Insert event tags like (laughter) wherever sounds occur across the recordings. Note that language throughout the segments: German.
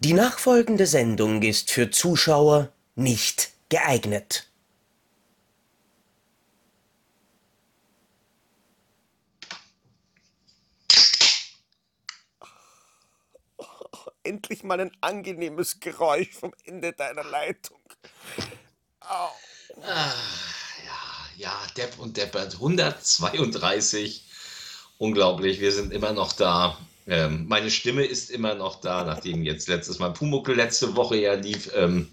Die nachfolgende Sendung ist für Zuschauer nicht geeignet. Endlich mal ein angenehmes Geräusch vom Ende deiner Leitung. Au. Ah, ja, ja, Depp und Deppert. 132. Unglaublich, wir sind immer noch da. Ähm, meine Stimme ist immer noch da, nachdem jetzt letztes Mal Pumuckel letzte Woche ja lief. Ähm,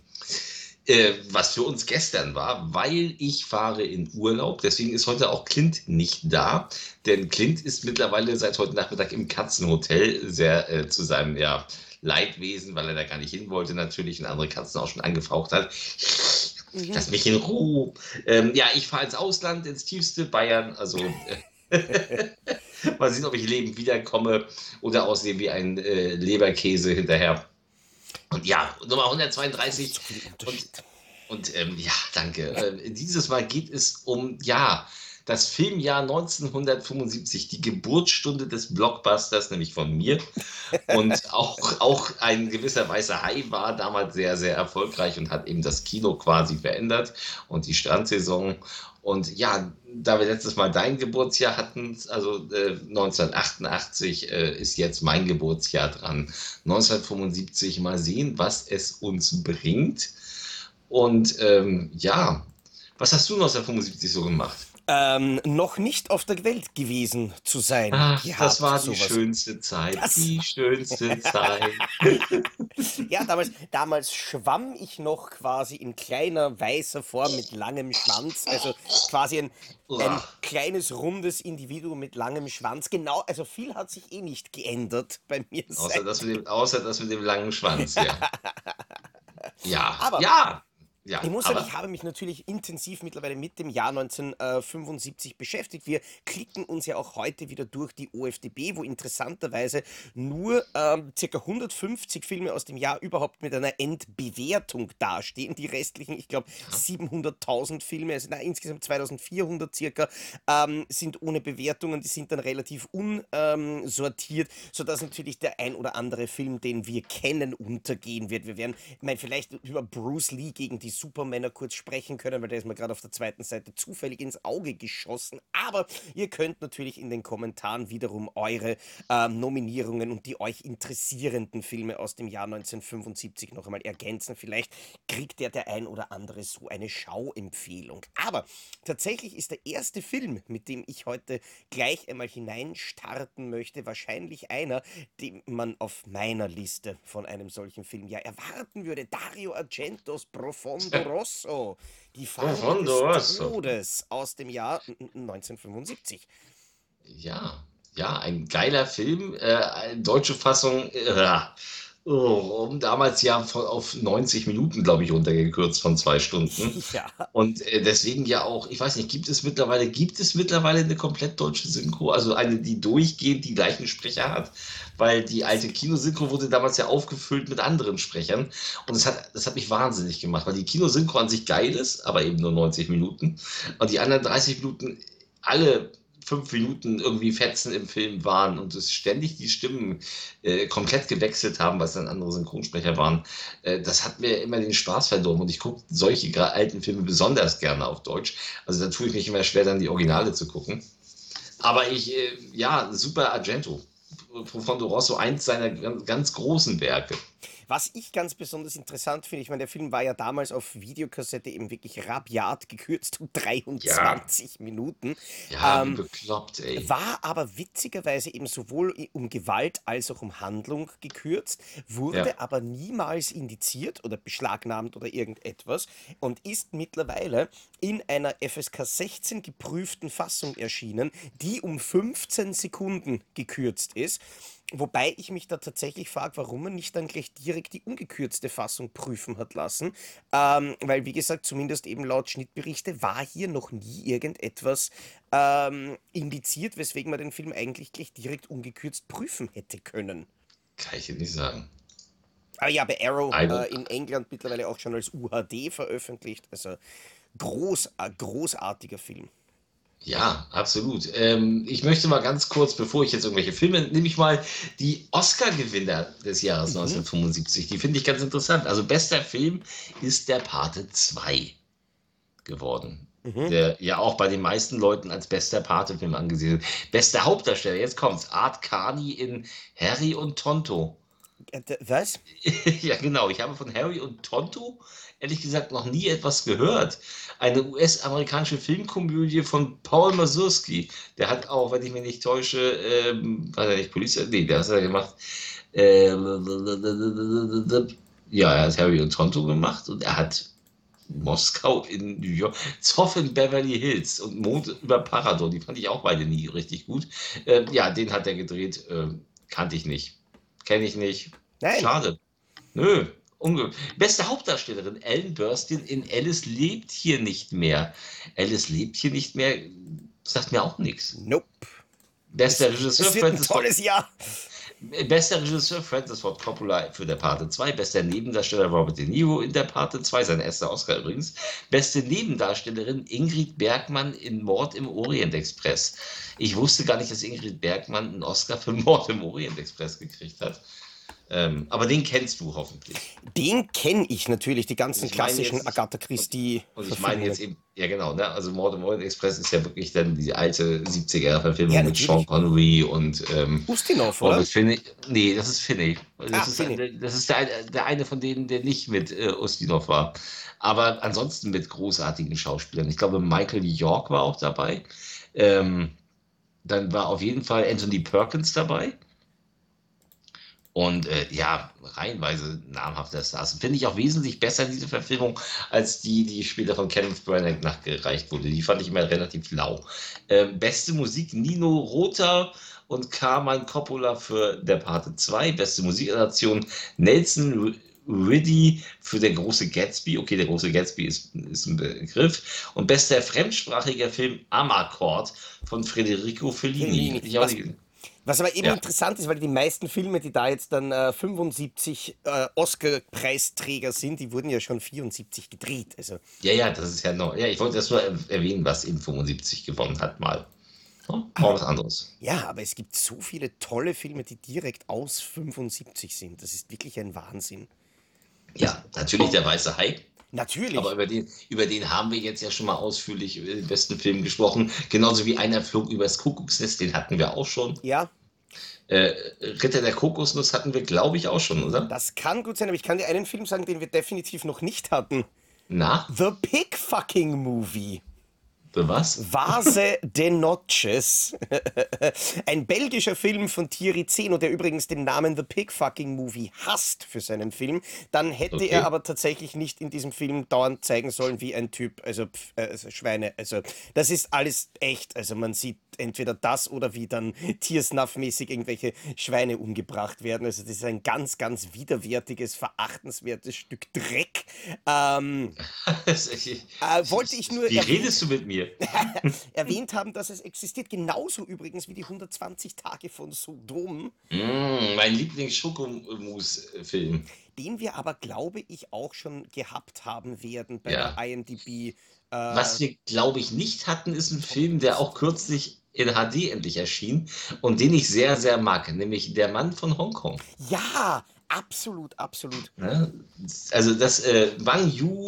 äh, was für uns gestern war, weil ich fahre in Urlaub. Deswegen ist heute auch Clint nicht da, denn Clint ist mittlerweile seit heute Nachmittag im Katzenhotel sehr äh, zu seinem ja, Leidwesen, weil er da gar nicht hin wollte, natürlich und andere Katzen auch schon angefaucht hat. Mhm. Lass mich in Ruhe. Ähm, ja, ich fahre ins Ausland, ins tiefste Bayern. Also. Äh, (laughs) (laughs) Mal sehen, ob ich lebend wiederkomme oder aussehe wie ein äh, Leberkäse hinterher. Und ja, Nummer 132. Und, und ähm, ja, danke. Äh, dieses Mal geht es um, ja, das Filmjahr 1975, die Geburtsstunde des Blockbusters, nämlich von mir. Und (laughs) auch, auch ein gewisser weißer Hai war damals sehr, sehr erfolgreich und hat eben das Kino quasi verändert und die Strandsaison. Und ja, da wir letztes Mal dein Geburtsjahr hatten, also äh, 1988 äh, ist jetzt mein Geburtsjahr dran. 1975 mal sehen, was es uns bringt. Und ähm, ja, was hast du 1975 so gemacht? Ähm, noch nicht auf der Welt gewesen zu sein. Ach, das war die sowas. schönste Zeit. Das die schönste (laughs) Zeit. ja, damals, damals schwamm ich noch quasi in kleiner weißer Form mit langem Schwanz. Also quasi ein, ein kleines rundes Individuum mit langem Schwanz. Genau, also viel hat sich eh nicht geändert bei mir. Außer das mit dem, außer das mit dem langen Schwanz, ja. (laughs) ja, aber ja. Ja, ich muss sagen, ich habe mich natürlich intensiv mittlerweile mit dem Jahr 1975 beschäftigt. Wir klicken uns ja auch heute wieder durch die OFDB, wo interessanterweise nur ähm, ca. 150 Filme aus dem Jahr überhaupt mit einer Endbewertung dastehen. Die restlichen, ich glaube, 700.000 Filme, also na, insgesamt 2400 circa, ähm, sind ohne Bewertungen. Die sind dann relativ unsortiert, ähm, sodass natürlich der ein oder andere Film, den wir kennen, untergehen wird. Wir werden, ich meine, vielleicht über Bruce Lee gegen die Supermänner kurz sprechen können, weil der ist mir gerade auf der zweiten Seite zufällig ins Auge geschossen. Aber ihr könnt natürlich in den Kommentaren wiederum eure äh, Nominierungen und die euch interessierenden Filme aus dem Jahr 1975 noch einmal ergänzen. Vielleicht kriegt der der ein oder andere so eine Schauempfehlung. Aber tatsächlich ist der erste Film, mit dem ich heute gleich einmal hineinstarten möchte, wahrscheinlich einer, den man auf meiner Liste von einem solchen Film ja erwarten würde. Dario Argentos Profondo Fondo Rosso, die Farbe des Todes aus dem Jahr 1975. Ja, ja, ein geiler Film, äh, deutsche Fassung. Äh, Oh, damals ja auf 90 Minuten, glaube ich, runtergekürzt von zwei Stunden. (laughs) Ja. Und äh, deswegen ja auch, ich weiß nicht, gibt es mittlerweile, gibt es mittlerweile eine komplett deutsche Synchro, also eine, die durchgehend die gleichen Sprecher hat? Weil die alte Kinosynchro wurde damals ja aufgefüllt mit anderen Sprechern. Und das hat, das hat mich wahnsinnig gemacht, weil die Kinosynchro an sich geil ist, aber eben nur 90 Minuten. Und die anderen 30 Minuten alle fünf Minuten irgendwie Fetzen im Film waren und es ständig die Stimmen äh, komplett gewechselt haben, was dann andere Synchronsprecher waren, äh, das hat mir immer den Spaß verdorben und ich gucke solche alten Filme besonders gerne auf Deutsch. Also da tue ich mich immer schwer, dann die Originale zu gucken. Aber ich, äh, ja, super Argento. Von Rosso, eins seiner ganz großen Werke. Was ich ganz besonders interessant finde, ich meine, der Film war ja damals auf Videokassette eben wirklich rabiat gekürzt um 23 ja. Minuten. Ja, ähm, bekloppt, ey. War aber witzigerweise eben sowohl um Gewalt als auch um Handlung gekürzt, wurde ja. aber niemals indiziert oder beschlagnahmt oder irgendetwas und ist mittlerweile in einer FSK 16 geprüften Fassung erschienen, die um 15 Sekunden gekürzt ist. Wobei ich mich da tatsächlich frage, warum man nicht dann gleich direkt die ungekürzte Fassung prüfen hat lassen. Ähm, weil, wie gesagt, zumindest eben laut Schnittberichte war hier noch nie irgendetwas ähm, indiziert, weswegen man den Film eigentlich gleich direkt ungekürzt prüfen hätte können. Kann ich dir nicht sagen. Aber ja, bei Arrow äh, in England mittlerweile auch schon als UHD veröffentlicht. Also groß, großartiger Film. Ja, absolut. Ähm, ich möchte mal ganz kurz, bevor ich jetzt irgendwelche Filme, nehme ich mal die Oscar-Gewinner des Jahres Mhm. 1975. Die finde ich ganz interessant. Also bester Film ist Der Pate 2 geworden. Mhm. Der ja auch bei den meisten Leuten als bester Pate-Film angesehen wird. Bester Hauptdarsteller, jetzt kommt's. Art Carney in Harry und Tonto. Äh, Was? (laughs) Ja, genau. Ich habe von Harry und Tonto ehrlich gesagt noch nie etwas gehört. Eine US-amerikanische Filmkomödie von Paul Mazursky. Der hat auch, wenn ich mich nicht täusche, ähm, war er nicht Polizei? Nee, der hat er gemacht. Ähm, ja, er hat Harry und Tonto gemacht und er hat Moskau in New York, Zoff in Beverly Hills und Mond über Parador, die fand ich auch beide nie richtig gut. Ähm, ja, den hat er gedreht, ähm, kannte ich nicht. Kenne ich nicht. Nein. Schade. Nö. Beste Hauptdarstellerin, Ellen Burstyn in Alice lebt hier nicht mehr. Alice lebt hier nicht mehr, sagt mir auch nichts. Nope. Bester Regisseur, wird ein Francis Ford, tolles Jahr. bester Regisseur Francis Ford Coppola für Der Pate 2. Bester Nebendarsteller Robert De Niro in Der Pate 2, sein erster Oscar übrigens. Beste Nebendarstellerin Ingrid Bergmann in Mord im Orient Express. Ich wusste gar nicht, dass Ingrid Bergmann einen Oscar für Mord im Orient Express gekriegt hat. Ähm, aber den kennst du hoffentlich. Den kenne ich natürlich, die ganzen klassischen jetzt- Agatha Christie. Und ich meine jetzt eben, ja genau, ne? also Mord im Orient Express ist ja wirklich dann die alte 70er-Verfilmung Ja, mit. Sean Connery und ähm, Ustinov, oder? das Finney. Nee, das ist Finney. Das Ah, ist, Finney. das ist der, der eine von denen, der nicht mit äh, Ustinov war. Aber ansonsten mit großartigen Schauspielern. Ich glaube, Michael York war auch dabei. Ähm, dann war auf jeden Fall Anthony Perkins dabei. Und äh, ja, reihenweise namhafter Stars. Finde ich auch wesentlich besser, diese Verfilmung, als die, die später von Kenneth Branagh nachgereicht wurde. Die fand ich immer relativ lau. Ähm, beste Musik Nino Rota und Carmine Coppola für Der Pate 2. Beste Musikadaption Nelson Riddy für Der große Gatsby. Okay, Der große Gatsby ist, ist ein Begriff. Und bester fremdsprachiger Film Amarcord von Federico Fellini. Was- Was aber eben Ja. interessant ist, weil die meisten Filme, die da jetzt dann äh, 75 äh, Oscar-Preisträger sind, die wurden ja schon 74 gedreht. Also Ja, ja, das ist ja noch. Ja, ich wollte das nur er- erwähnen, was in 75 gewonnen hat, mal. Ja, mal was anderes. ja, aber es gibt so viele tolle Filme, die direkt aus 75 sind. Das ist wirklich ein Wahnsinn. Ja, natürlich der Weiße Hai. Natürlich. Aber über den, über den haben wir jetzt ja schon mal ausführlich über den besten Film gesprochen. Genauso wie einer flog übers Kuckucksnest, den hatten wir auch schon. ja, Äh, Ritter der Kokosnuss hatten wir, glaube ich, auch schon, oder? das kann gut sein, aber ich kann dir einen Film sagen, den wir definitiv noch nicht hatten. Na, The Pig Fucking Movie. Für was? Vase (laughs) de Noches. (laughs) Ein belgischer Film von Thierry Zeno, der übrigens den Namen The Pig Fucking Movie hasst für seinen Film. Dann hätte Okay. er aber tatsächlich nicht in diesem Film dauernd zeigen sollen, wie ein Typ, also, pf, äh, also Schweine. Also, das ist alles echt. Also, man sieht entweder das oder wie dann (laughs) tiersnuffmäßig irgendwelche Schweine umgebracht werden. Also, das ist ein ganz, ganz widerwärtiges, verachtenswertes Stück Dreck. Ähm, äh, wollte ich nur Wie erwähnen- redest du mit mir? (laughs) erwähnt haben, dass es existiert. Genauso übrigens wie die 120 Tage von Sodom, Mm, mein Lieblings-Schokomus-Film. den wir aber, glaube ich, auch schon gehabt haben werden bei Ja. der IMDb. Äh, Was wir, glaube ich, nicht hatten, ist ein Film, der auch kürzlich in HD endlich erschien und den ich sehr, sehr mag, nämlich Der Mann von Hongkong. ja, absolut, absolut. Ne? Also das äh, Wang Yu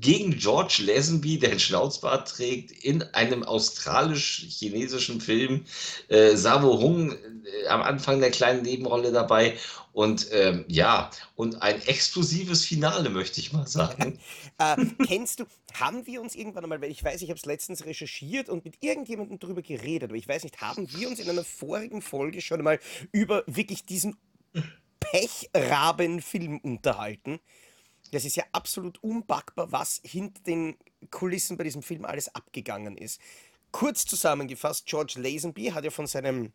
gegen George Lazenby, der einen Schnauzbart trägt, in einem australisch-chinesischen Film. Äh, Sabo Hung äh, am Anfang der kleinen Nebenrolle dabei. Und ähm, ja, und ein explosives Finale, möchte ich mal sagen. (laughs) Äh, kennst du, haben wir uns irgendwann einmal, weil ich weiß, ich habe es letztens recherchiert und mit irgendjemandem darüber geredet, aber ich weiß nicht, haben wir uns in einer vorigen Folge schon einmal über wirklich diesen Pechraben-Film unterhalten? Das ist ja absolut unpackbar, was hinter den Kulissen bei diesem Film alles abgegangen ist. Kurz zusammengefasst, George Lazenby hat ja von seinem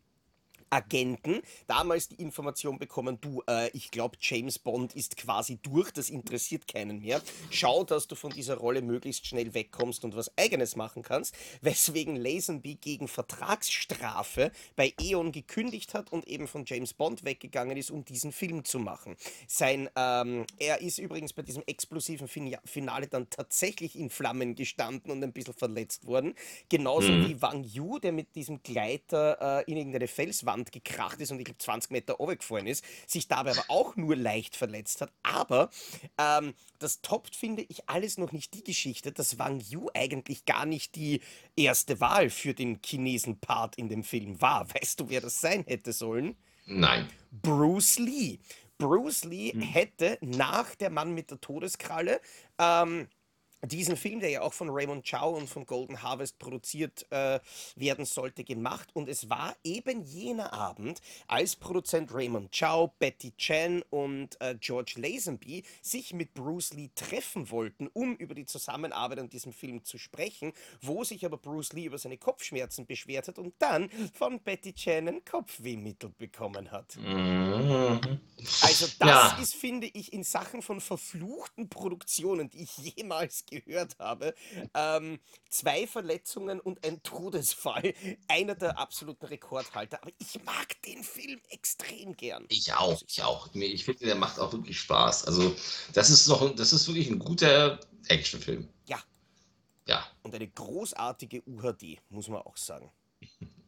Agenten damals die Information bekommen, du, äh, ich glaube, James Bond ist quasi durch, das interessiert keinen mehr. Schau, dass du von dieser Rolle möglichst schnell wegkommst und was eigenes machen kannst, weswegen Lazenby gegen Vertragsstrafe bei Eon gekündigt hat und eben von James Bond weggegangen ist, um diesen Film zu machen. Sein, ähm, er ist übrigens bei diesem explosiven fin Finale dann tatsächlich in Flammen gestanden und ein bisschen verletzt worden. Genauso mhm. wie Wang Yu, der mit diesem Gleiter äh, in irgendeine Felswand gekracht ist und ich glaube 20 Meter runtergefallen ist, sich dabei aber auch nur leicht verletzt hat. Aber ähm, das toppt, finde ich, alles noch nicht die Geschichte, dass Wang Yu eigentlich gar nicht die erste Wahl für den Chinesen-Part in dem Film war. Weißt du, wer das sein hätte sollen? Nein. Bruce Lee. Bruce Lee hm. hätte nach Der Mann mit der Todeskralle ähm, diesen Film, der ja auch von Raymond Chow und von Golden Harvest produziert äh, werden sollte, gemacht. Und es war eben jener Abend, als Produzent Raymond Chow, Betty Chen und äh, George Lazenby sich mit Bruce Lee treffen wollten, um über die Zusammenarbeit an diesem Film zu sprechen, wo sich aber Bruce Lee über seine Kopfschmerzen beschwert hat und dann von Betty Chen ein Kopfwehmittel bekommen hat. Mhm. Also das ja. ist, finde ich, in Sachen von verfluchten Produktionen, die ich jemals gehört habe. Ähm, zwei Verletzungen und ein Todesfall. Einer der absoluten Rekordhalter. Aber ich mag den Film extrem gern. Ich auch, ich auch. Ich finde, der macht auch wirklich Spaß. Also, das ist noch, das ist wirklich ein guter Actionfilm. Ja. Ja. Und eine großartige UHD, muss man auch sagen. (laughs)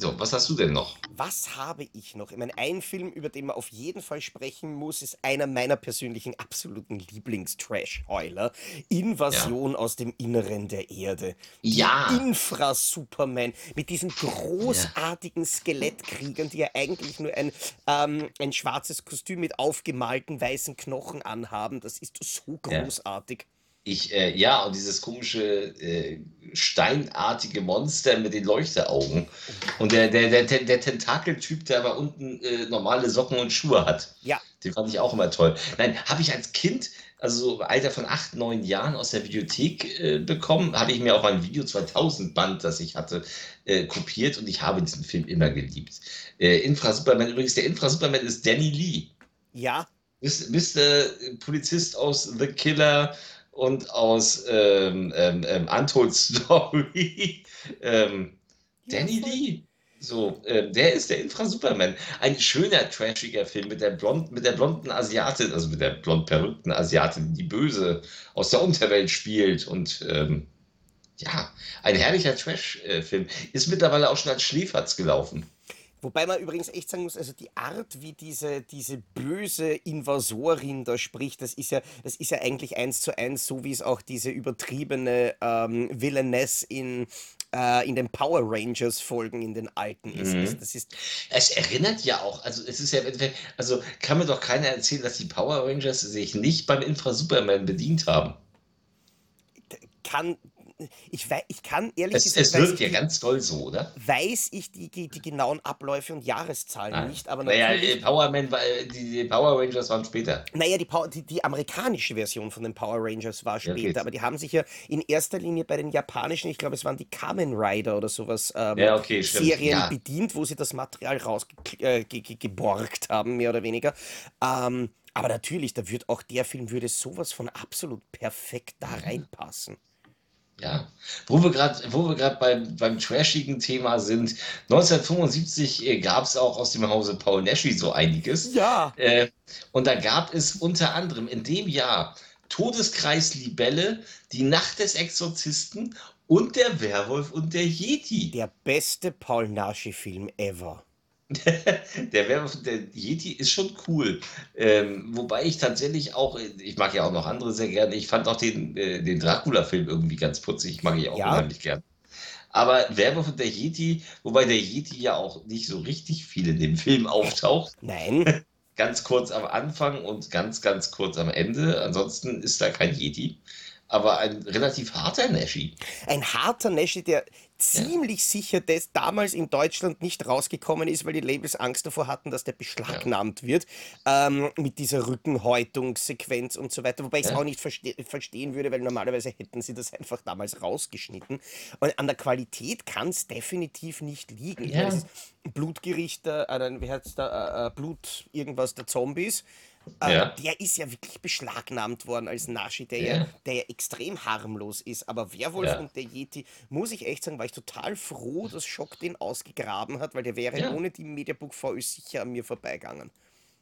So, was hast du denn noch? Was habe ich noch? Ich meine, ein Film, über den man auf jeden Fall sprechen muss, ist einer meiner persönlichen absoluten Lieblings-Trash-Heuler. Invasion ja. aus dem Inneren der Erde. Ja. Infra-Superman mit diesen großartigen ja. Skelettkriegern, die ja eigentlich nur ein, ähm, ein schwarzes Kostüm mit aufgemalten weißen Knochen anhaben. Das ist so großartig. Ja. Ich, äh, ja, und dieses komische äh, steinartige Monster mit den Leuchteraugen. Und der, der, der, der Tentakeltyp, der aber unten äh, normale Socken und Schuhe hat. Ja. Den fand ich auch immer toll. Nein, habe ich als Kind, also so Alter von acht, neun Jahren aus der Bibliothek äh, bekommen, habe ich mir auch ein Video 2000 Band, das ich hatte, äh, kopiert und ich habe diesen Film immer geliebt. Äh, Infra Superman, übrigens, der Infra Superman ist Danny Lee. Ja. Äh, Polizist aus The Killer, und aus ähm, ähm, ähm Untold (laughs) Story ähm, Danny Lee. So, äh, der ist der Infra-Superman. Ein schöner, trashiger Film mit der, blond, mit der blonden Asiatin, also mit der blond perückten Asiatin, die böse aus der Unterwelt spielt. Und ähm, ja, ein herrlicher Trash-Film. Ist mittlerweile auch schon als Schläferz gelaufen. Wobei man übrigens echt sagen muss, also die Art, wie diese, diese böse Invasorin da spricht, das ist ja, das ist ja eigentlich eins zu eins, so wie es auch diese übertriebene ähm, Villainess in, äh, in den Power Rangers Folgen in den alten ist. Mhm. Das ist. Es erinnert ja auch, also es ist ja, also kann mir doch keiner erzählen, dass die Power Rangers sich nicht beim Infra Superman bedient haben. Kann, ich, weiß, ich kann ehrlich es, gesagt. Es wirkt ja ganz toll so, oder? Weiß ich die, die, die genauen Abläufe und Jahreszahlen ah. nicht, aber naja, Powerman war, die, die, Power Rangers waren später. Naja, die, die, die amerikanische Version von den Power Rangers war später, ja, aber die haben sich ja in erster Linie bei den japanischen, ich glaube, es waren die Kamen Rider oder sowas, ähm, ja, okay, Serien ja. bedient, wo sie das Material rausgeborgt äh, haben, mehr oder weniger. Ähm, aber natürlich, da wird auch der Film würde sowas von absolut perfekt da mhm. reinpassen. Ja, wo wir gerade, wo wir gerade beim, beim trashigen Thema sind, 1975 äh, gab es auch aus dem Hause Paul Nashi so einiges. Ja. Äh, und da gab es unter anderem in dem Jahr Todeskreis Libelle, Die Nacht des Exorzisten und Der Werwolf und der Yeti. Der beste Paul Nashi-Film ever. (laughs) der Werwolf, der Yeti ist schon cool. Ähm, wobei ich tatsächlich auch, ich mag ja auch noch andere sehr gerne. Ich fand auch den, äh, den Dracula-Film irgendwie ganz putzig. Ich mag ich auch ja. unheimlich gern. Aber Werwolf und der Yeti, wobei der Yeti ja auch nicht so richtig viel in dem Film auftaucht. (laughs) Nein. (laughs) ganz kurz am Anfang und ganz, ganz kurz am Ende. Ansonsten ist da kein Yeti aber ein relativ harter Neschi. Ein harter Neschi, der, ziemlich sicher, dass damals in Deutschland nicht rausgekommen ist, weil die Labels Angst davor hatten, dass der beschlagnahmt wird ähm, mit dieser Rückenhäutungssequenz und so weiter. Wobei ich es auch nicht verste verstehen würde, weil normalerweise hätten sie das einfach damals rausgeschnitten. Und an der Qualität kann es definitiv nicht liegen. Ja. Blutgericht, äh, wie heißt der, äh, äh, Blut irgendwas der Zombies. Äh, Ja. Der ist ja wirklich beschlagnahmt worden als Nashi, der ja, Ja. der ja extrem harmlos ist. Aber Werwolf und der Yeti, muss ich echt sagen, war ich total froh, dass Schock den ausgegraben hat, weil der wäre ohne die Mediabook VÖ sicher an mir vorbeigegangen.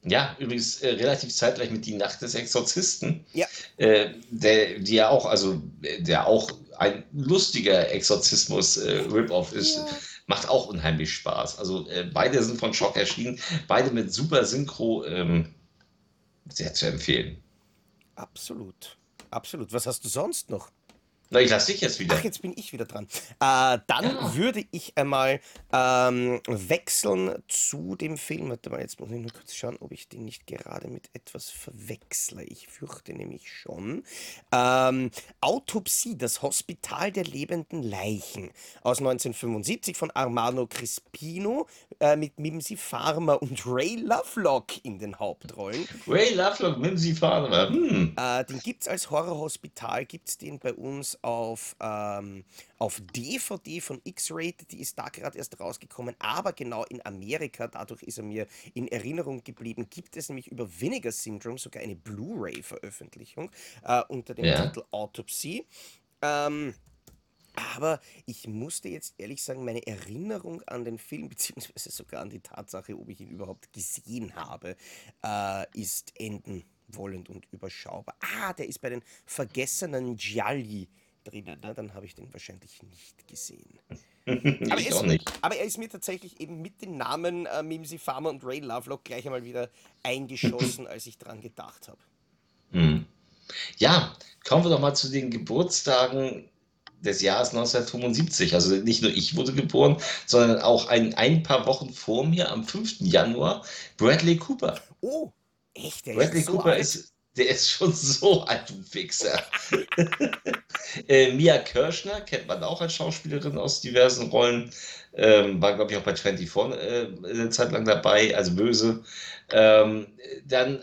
Ja, übrigens äh, relativ zeitgleich mit Die Nacht des Exorzisten, Ja. äh, der, die ja auch, also äh, der auch ein lustiger Exorzismus-Rip-Off ist, Ja. macht auch unheimlich Spaß. Also äh, beide sind von Schock erschienen, beide mit super Synchro, ähm, sehr zu empfehlen. Absolut. Absolut. Was hast du sonst noch? Na, ich lasse dich jetzt wieder. Ach, jetzt bin ich wieder dran. Äh, dann Ja. würde ich einmal ähm, wechseln zu dem Film. Warte mal, jetzt muss ich nur kurz schauen, ob ich den nicht gerade mit etwas verwechsle. Ich fürchte nämlich schon. Ähm, Autopsie, das Hospital der lebenden Leichen aus 1975 von Armando Crispino äh, mit Mimsy Farmer und Ray Lovelock in den Hauptrollen. Ray Lovelock, Mimsy Farmer. Hm. Äh, den gibt es als Horrorhospital, gibt es den bei uns auf, ähm, auf DVD von X-Rated, die ist da gerade erst rausgekommen, aber genau in Amerika, dadurch ist er mir in Erinnerung geblieben, gibt es nämlich über Vinegar Syndrome sogar eine Blu-ray-Veröffentlichung äh, unter dem Ja. Titel Autopsy. Ähm, aber ich musste jetzt ehrlich sagen, meine Erinnerung an den Film, (laughs) beziehungsweise sogar an die Tatsache, ob ich ihn überhaupt gesehen habe, äh, ist enden wollend und überschaubar. Ah, der ist bei den vergessenen Gialli drinnen. Ne? Dann habe ich den wahrscheinlich nicht gesehen. (laughs) Aber, ich er auch ist, nicht. aber er ist mir tatsächlich eben mit den Namen äh, Mimsy Farmer und Ray Lovelock gleich einmal wieder eingeschossen, als ich dran gedacht habe. Hm. Ja, kommen wir doch mal zu den Geburtstagen des Jahres 1975. Also nicht nur ich wurde geboren, sondern auch ein, ein paar Wochen vor mir, am 5. Januar, Bradley Cooper. Oh, echt? Der Bradley ist so Cooper alt? ist, der ist schon so alt, du Fixer. (laughs) äh, Mia Kirschner kennt man auch als Schauspielerin aus diversen Rollen. Ähm, war, glaube ich, auch bei 24 äh, eine Zeit lang dabei, also böse. Ähm, dann äh,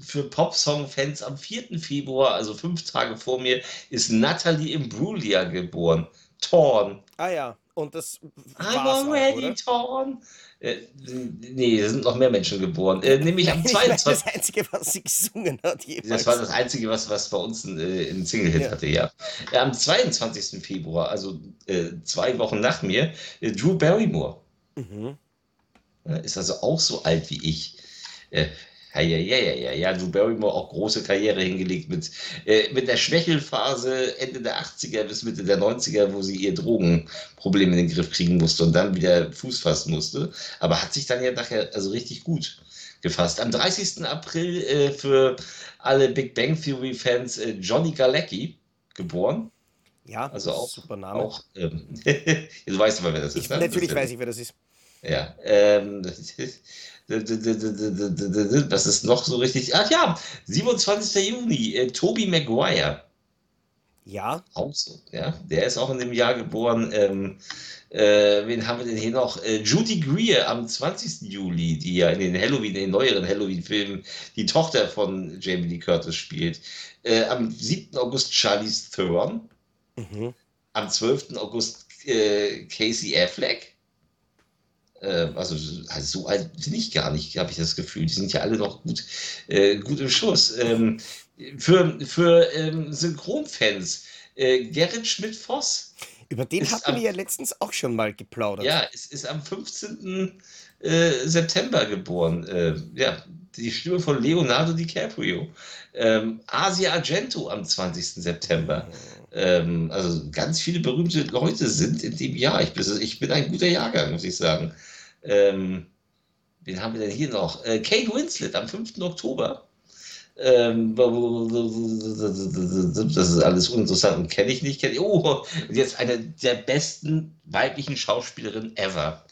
für Popsong-Fans am 4. Februar, also fünf Tage vor mir, ist Natalie Imbruglia geboren. Torn. Ah ja, und das I'm war's auch, already oder? torn. Äh, nee, es sind noch mehr Menschen geboren. Äh, nämlich am (laughs) Ich meine, 22. das Einzige, was sie gesungen hat jemals. Das war das Einzige, was, was bei uns einen, äh, einen Single-Hit Ja. hatte, ja. ja. Am 22. Februar, also äh, zwei Wochen nach mir, äh, Drew Barrymore. Mhm. Ja, ist also auch so alt wie ich. Ja, ja, ja, ja, ja, Drew Barrymore auch große Karriere hingelegt mit, äh, mit der Schwächelphase Ende der 80er bis Mitte der 90er, wo sie ihr Drogenproblem in den Griff kriegen musste und dann wieder Fuß fassen musste. Aber hat sich dann ja nachher also richtig gut gefasst. Am 30. April äh, für alle Big Bang Theory Fans äh, Johnny Galecki geboren. Ja, Also auch, super Name. auch ähm, (laughs) du weißt aber, wer das ist. ich, ne? natürlich Das ist- weiß ich, wer das ist. Ja, ähm, (laughs) was ist noch so richtig? Ach ja, 27. Juni, äh, Toby Maguire. Ja, Auch so, ja. Der ist auch in dem Jahr geboren. Ähm, äh, wen haben wir denn hier noch? Äh, Judy Greer am 20. Juli, die ja in den Halloween, in den neueren Halloween-Filmen die Tochter von Jamie Lee Curtis spielt. Äh, am 7. August Charlize Theron. mhm. Am 12. August äh, Casey Affleck. Äh, also, also so alt bin ich gar nicht, habe ich das Gefühl. Die sind ja alle noch gut, äh, gut im Schuss. Ähm, für für ähm, Synchronfans, äh, Gerrit Schmidt-Voss. über den hatten am- wir ja letztens auch schon mal geplaudert. Ja, es ist am 15. Äh, September geboren. Äh, ja, die Stimme von Leonardo DiCaprio. Ähm, Asia Argento am 20. September. Ähm, also ganz viele berühmte Leute sind in dem Jahr. Ich bin, ich bin ein guter Jahrgang, muss ich sagen. Ähm, wen haben wir denn hier noch? Äh, Kate Winslet am 5. Oktober. Ähm, das ist alles uninteressant und kenne ich nicht. Kenn ich. Oh, jetzt eine der besten weiblichen Schauspielerinnen ever.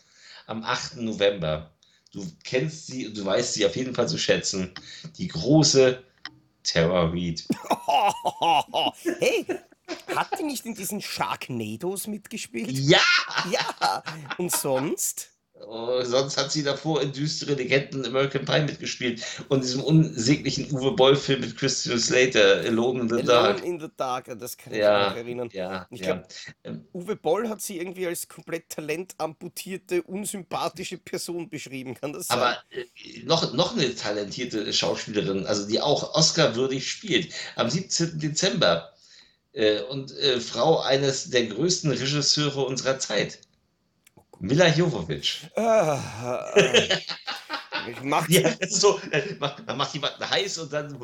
Am 8. November. Du kennst sie und du weißt sie auf jeden Fall zu schätzen. Die große Tara Reid. (laughs) hey, Hat die nicht in diesen Sharknados mitgespielt? Ja! Ja, und sonst? Oh, sonst hat sie davor in Düstere Legenden American Pie mitgespielt und diesem unsäglichen Uwe Boll-Film mit Christian Slater, Alone in the Alone Dark. in the Dark, das kann ich mich Ja, noch erinnern. ja, Ich ja. glaub, Ähm, Uwe Boll hat sie irgendwie als komplett talentamputierte, unsympathische Person beschrieben, kann das sein? Aber äh, noch, noch eine talentierte Schauspielerin, also die auch Oscar-würdig spielt, am 17. Dezember äh, und äh, Frau eines der größten Regisseure unserer Zeit, Mila Jovovich. Ah, äh, ich mach's, (laughs) Ja, so, äh, man macht jemanden heiß und dann.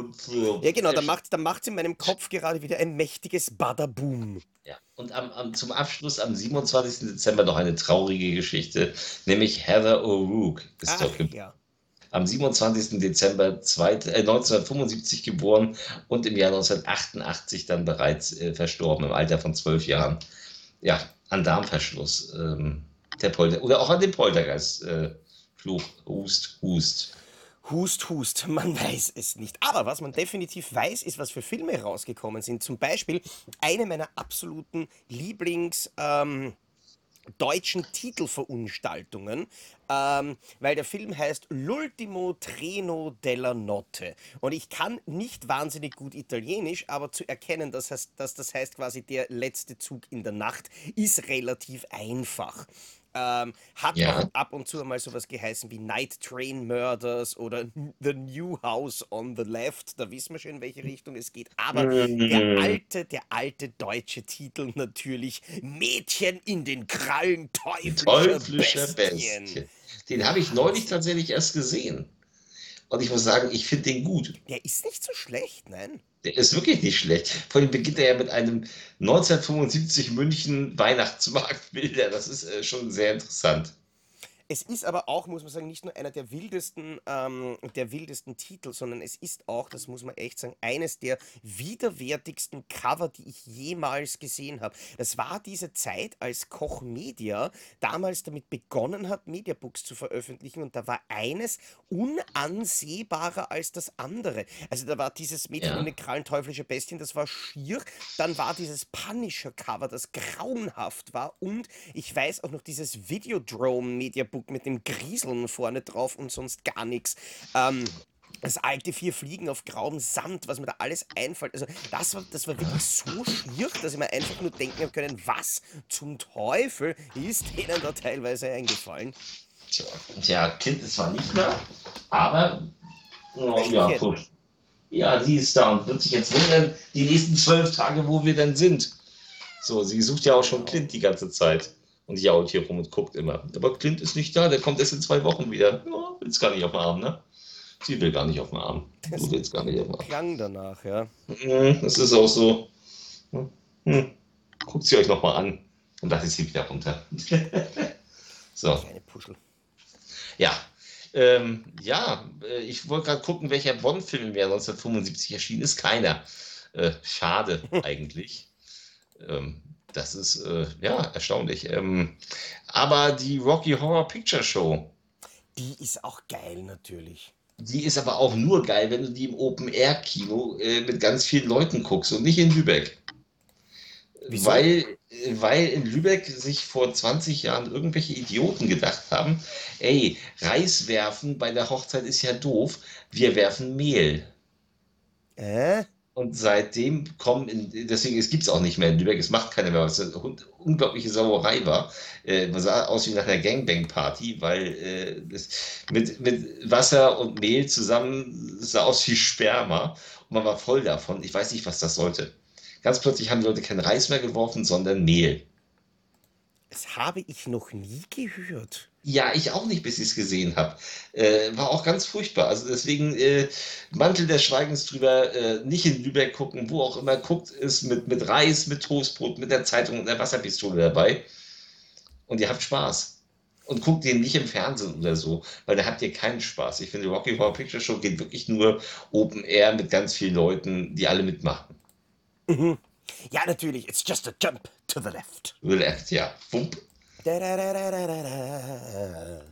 ja, genau, da macht da macht's in meinem Kopf gerade wieder ein mächtiges Badaboom. Ja. Und am, am, zum Abschluss am 27. Dezember noch eine traurige Geschichte, nämlich Heather O'Rourke ist Ach, dort geboren. ja. Am 27. Dezember zweit- äh, 1975 geboren und im Jahr 1988 dann bereits äh, verstorben, im Alter von zwölf Jahren. Ja, an Darmverschluss. Ähm, der Polter oder auch an dem Poltergeist. Äh, Fluch, Hust, Hust. Hust, hust, man weiß es nicht. Aber was man definitiv weiß, ist, was für Filme rausgekommen sind. Zum Beispiel eine meiner absoluten Lieblings- ähm, deutschen Titelverunstaltungen, ähm, weil der Film heißt L'ultimo treno della notte. Und ich kann nicht wahnsinnig gut Italienisch, aber zu erkennen, dass, heißt, dass das heißt quasi der letzte Zug in der Nacht, ist relativ einfach. Ähm, hat Ja. auch ab und zu einmal sowas geheißen wie Night Train Murders oder (laughs) The New House on the Left. Da wissen wir schon, in welche Richtung es geht. Aber der alte, der alte deutsche Titel natürlich Mädchen in den Krallen teuflischer, Teuflischer Bestien. Bestie. Den habe ich neulich tatsächlich erst gesehen. Und ich muss sagen, ich finde den gut. Der ist nicht so schlecht, nein. Der ist wirklich nicht schlecht. Vor allem beginnt er ja mit einem 1975 München Weihnachtsmarktbilder. Das ist äh, schon sehr interessant. Es ist aber auch, muss man sagen, nicht nur einer der wildesten, ähm, der wildesten Titel, sondern es ist auch, das muss man echt sagen, eines der widerwärtigsten Cover, die ich jemals gesehen habe. Das war diese Zeit, als Koch Media damals damit begonnen hat, Mediabooks zu veröffentlichen und da war eines unansehbarer als das andere. Also da war dieses Mädchen Ja. den Krallen teuflische Bestien, das war schier. Dann war dieses Punisher-Cover, das grauenhaft war. Und ich weiß auch noch dieses Videodrome-Mediabook mit dem Grieseln vorne drauf und sonst gar nichts. Ähm, das alte Vier Fliegen auf grauem Sand, was mir da alles einfällt. Also das war, das war wirklich so schier, dass ich mir einfach nur denken habe können, was zum Teufel ist denen da teilweise eingefallen. Tja, Kind ist zwar nicht mehr, aber oh, ja, gut. Ja, sie ist da und wird sich jetzt wundern, die nächsten zwölf Tage, wo wir denn sind. So, sie sucht ja auch schon Clint die ganze Zeit und jault hier rum und guckt immer. Aber Clint ist nicht da, der kommt erst in zwei Wochen wieder. Ja, willst gar nicht auf den Arm, ne? Sie will gar nicht auf den Arm. Du willst gar nicht auf den Arm. Klang danach, ja. Das ist auch so. Hm. Guckt sie euch nochmal an und ist sie wieder runter. (laughs) so. Kleine Puschel. Ja, ähm, ja, äh, ich wollte gerade gucken, welcher Bond-Film Jahr 1975 erschienen ist. Keiner. Äh, schade (laughs) eigentlich. Ähm, das ist äh, ja erstaunlich. Ähm, aber die Rocky Horror Picture Show, Die ist auch geil natürlich. die ist aber auch nur geil, wenn du die im Open-Air-Kino äh, mit ganz vielen Leuten guckst und nicht in Lübeck. Wieso? Weil, äh, weil in Lübeck sich vor 20 Jahren irgendwelche Idioten gedacht haben, ey, Reis werfen bei der Hochzeit ist ja doof, wir werfen Mehl. Äh? Und seitdem kommen, in, deswegen, es gibt es auch nicht mehr in Lübeck, es macht keiner mehr, was eine hund- unglaubliche Sauerei war. Äh, man sah aus wie nach einer Gangbang-Party, weil äh, mit, mit Wasser und Mehl zusammen sah aus wie Sperma und man war voll davon. Ich weiß nicht, was das sollte. Ganz plötzlich haben die Leute kein Reis mehr geworfen, sondern Mehl. Das habe ich noch nie gehört. Ja, ich auch nicht, bis ich es gesehen habe. Äh, war auch ganz furchtbar. Also deswegen äh, Mantel des Schweigens drüber, äh, nicht in Lübeck gucken, wo auch immer guckt, ist mit, mit Reis, mit Toastbrot, mit der Zeitung und der Wasserpistole dabei. Und ihr habt Spaß. Und guckt den nicht im Fernsehen oder so, weil da habt ihr keinen Spaß. Ich finde, Rocky Horror Picture Show geht wirklich nur Open Air mit ganz vielen Leuten, die alle mitmachen. Mhm. Ja, natürlich. It's just a jump to the left. Left, ja. Wump. Da, da, da.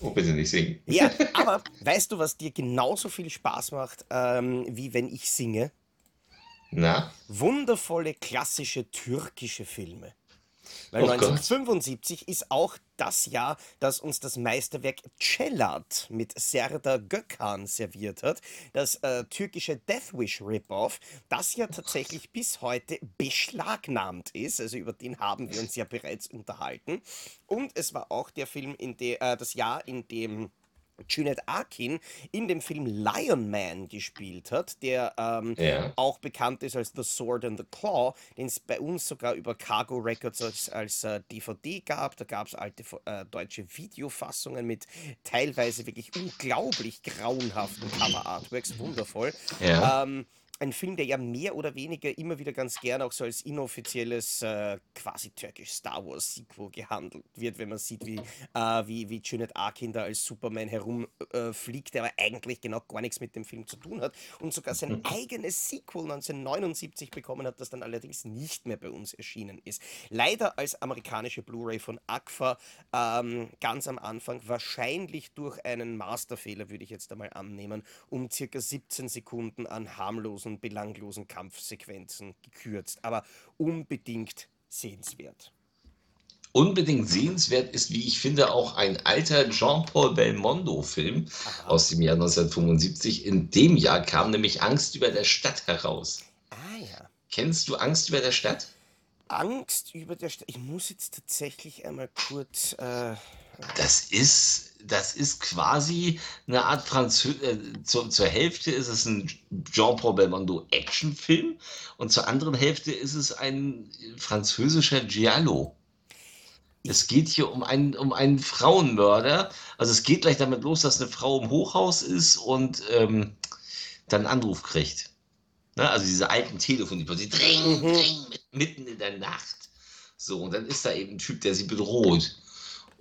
Oh, bitte nicht singen. Ja, (laughs) aber weißt du, was dir genauso viel Spaß macht, ähm, wie wenn ich singe? Na? Wundervolle klassische türkische Filme. Weil Oh Gott. 1975 ist auch das Jahr, das uns das Meisterwerk Cellat mit Serdar Gökhan serviert hat. Das äh, türkische Death Wish Rip-Off, das ja tatsächlich bis heute beschlagnahmt ist. Also über den haben wir uns ja bereits unterhalten. Und es war auch der Film, in der, äh, das Jahr, in dem Junet Akin in dem Film Lion Man gespielt hat, der ähm, Ja. auch bekannt ist als The Sword and the Claw, den es bei uns sogar über Cargo Records als, als äh, DVD gab. Da gab es alte äh, deutsche Videofassungen mit teilweise wirklich unglaublich grauenhaften Cover-Artworks, wundervoll. Ja. Ähm, ein Film, der ja mehr oder weniger immer wieder ganz gerne auch so als inoffizielles, äh, quasi türkisch Star Wars Sequel gehandelt wird, wenn man sieht, wie, äh, wie, wie Junet Akin da als Superman herumfliegt, äh, der aber eigentlich genau gar nichts mit dem Film zu tun hat und sogar sein (laughs) eigenes Sequel 1979 bekommen hat, das dann allerdings nicht mehr bei uns erschienen ist. Leider als amerikanische Blu-ray von Agfa ähm, ganz am Anfang, wahrscheinlich durch einen Masterfehler, würde ich jetzt einmal annehmen, um circa 17 Sekunden an harmlosen, belanglosen Kampfsequenzen gekürzt, aber unbedingt sehenswert. Unbedingt sehenswert ist, wie ich finde, auch ein alter Jean-Paul Belmondo-Film aus dem Jahr 1975. In dem Jahr kam nämlich Angst über der Stadt heraus. Ah ja. Kennst du Angst über der Stadt? Angst über der Stadt. Ich muss jetzt tatsächlich einmal kurz. Äh, Das ist, das ist quasi eine Art Franzö äh, zur, zur Hälfte ist es ein Jean-Paul Belmondo Actionfilm und zur anderen Hälfte ist es ein französischer Giallo. Es geht hier um einen, um einen Frauenmörder. Also es geht gleich damit los, dass eine Frau im Hochhaus ist und ähm, dann einen Anruf kriegt. Ne? Also diese alten Telefone, die plötzlich dring, Mhm. dring, mitten in der Nacht. So, und dann ist da eben ein Typ, der sie bedroht.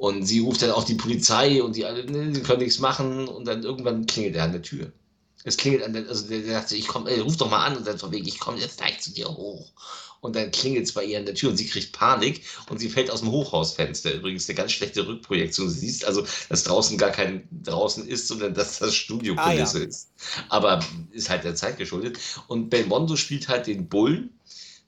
Und sie ruft dann auch die Polizei und die alle, ne, die können nichts machen. Und dann irgendwann klingelt er an der Tür. Es klingelt an der, also der, der sagt ich komm, ey, ruf doch mal an und dann von wegen, ich komme jetzt gleich zu dir hoch. Und dann klingelt es bei ihr an der Tür und sie kriegt Panik und sie fällt aus dem Hochhausfenster. Übrigens eine ganz schlechte Rückprojektion. Sie siehst also, dass draußen gar kein draußen ist, sondern dass das Studiokulisse Ah, ja. ist. Aber ist halt der Zeit geschuldet. Und Belmondo spielt halt den Bullen,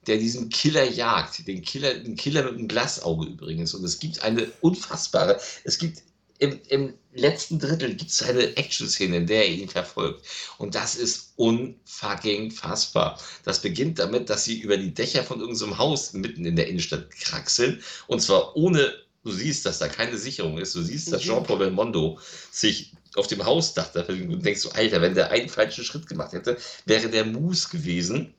der diesen Killer jagt. Den Killer, den Killer mit einem Glasauge übrigens. Und es gibt eine unfassbare, es gibt im, im letzten Drittel gibt es eine Action-Szene, in der er ihn verfolgt. Und das ist unfucking fassbar. Das beginnt damit, dass sie über die Dächer von irgendeinem Haus mitten in der Innenstadt kraxeln. Und zwar ohne, du siehst, dass da keine Sicherung ist. Du siehst, dass Mhm. Jean-Paul Belmondo sich auf dem Hausdach da und denkst so, Alter, wenn der einen falschen Schritt gemacht hätte, wäre der Mus gewesen.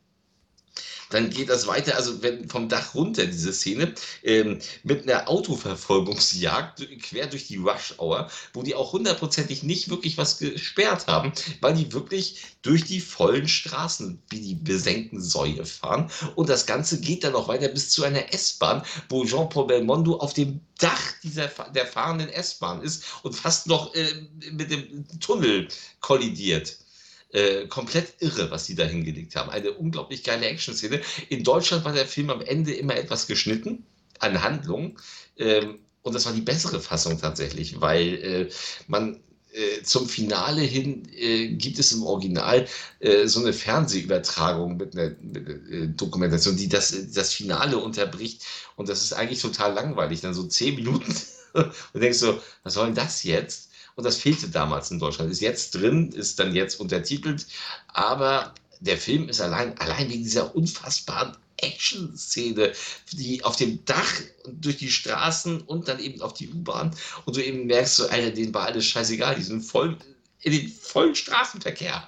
Dann geht das weiter, also wenn vom Dach runter diese Szene, ähm, mit einer Autoverfolgungsjagd quer durch die Rush-Hour, wo die auch hundertprozentig nicht wirklich was gesperrt haben, weil die wirklich durch die vollen Straßen wie die besenkten Säue fahren. Und das Ganze geht dann auch weiter bis zu einer S-Bahn, wo Jean-Paul Belmondo auf dem Dach dieser, der fahrenden S-Bahn ist und fast noch äh, mit dem Tunnel kollidiert. Äh, komplett irre, was die da hingelegt haben. Eine unglaublich geile Action-Szene. In Deutschland war der Film am Ende immer etwas geschnitten an Handlung. Ähm, und das war die bessere Fassung tatsächlich, weil äh, man äh, zum Finale hin äh, gibt es im Original äh, so eine Fernsehübertragung mit einer, mit einer äh, Dokumentation, die das, das Finale unterbricht. Und das ist eigentlich total langweilig. Dann so zehn Minuten (laughs) und denkst so, was soll denn das jetzt? Und das fehlte damals in Deutschland. Ist jetzt drin, ist dann jetzt untertitelt. Aber der Film ist allein, allein wegen dieser unfassbaren Action-Szene, die auf dem Dach und durch die Straßen und dann eben auf die U-Bahn. Und du eben merkst, so, Alter, denen war alles scheißegal. Die sind voll in den vollen Straßenverkehr.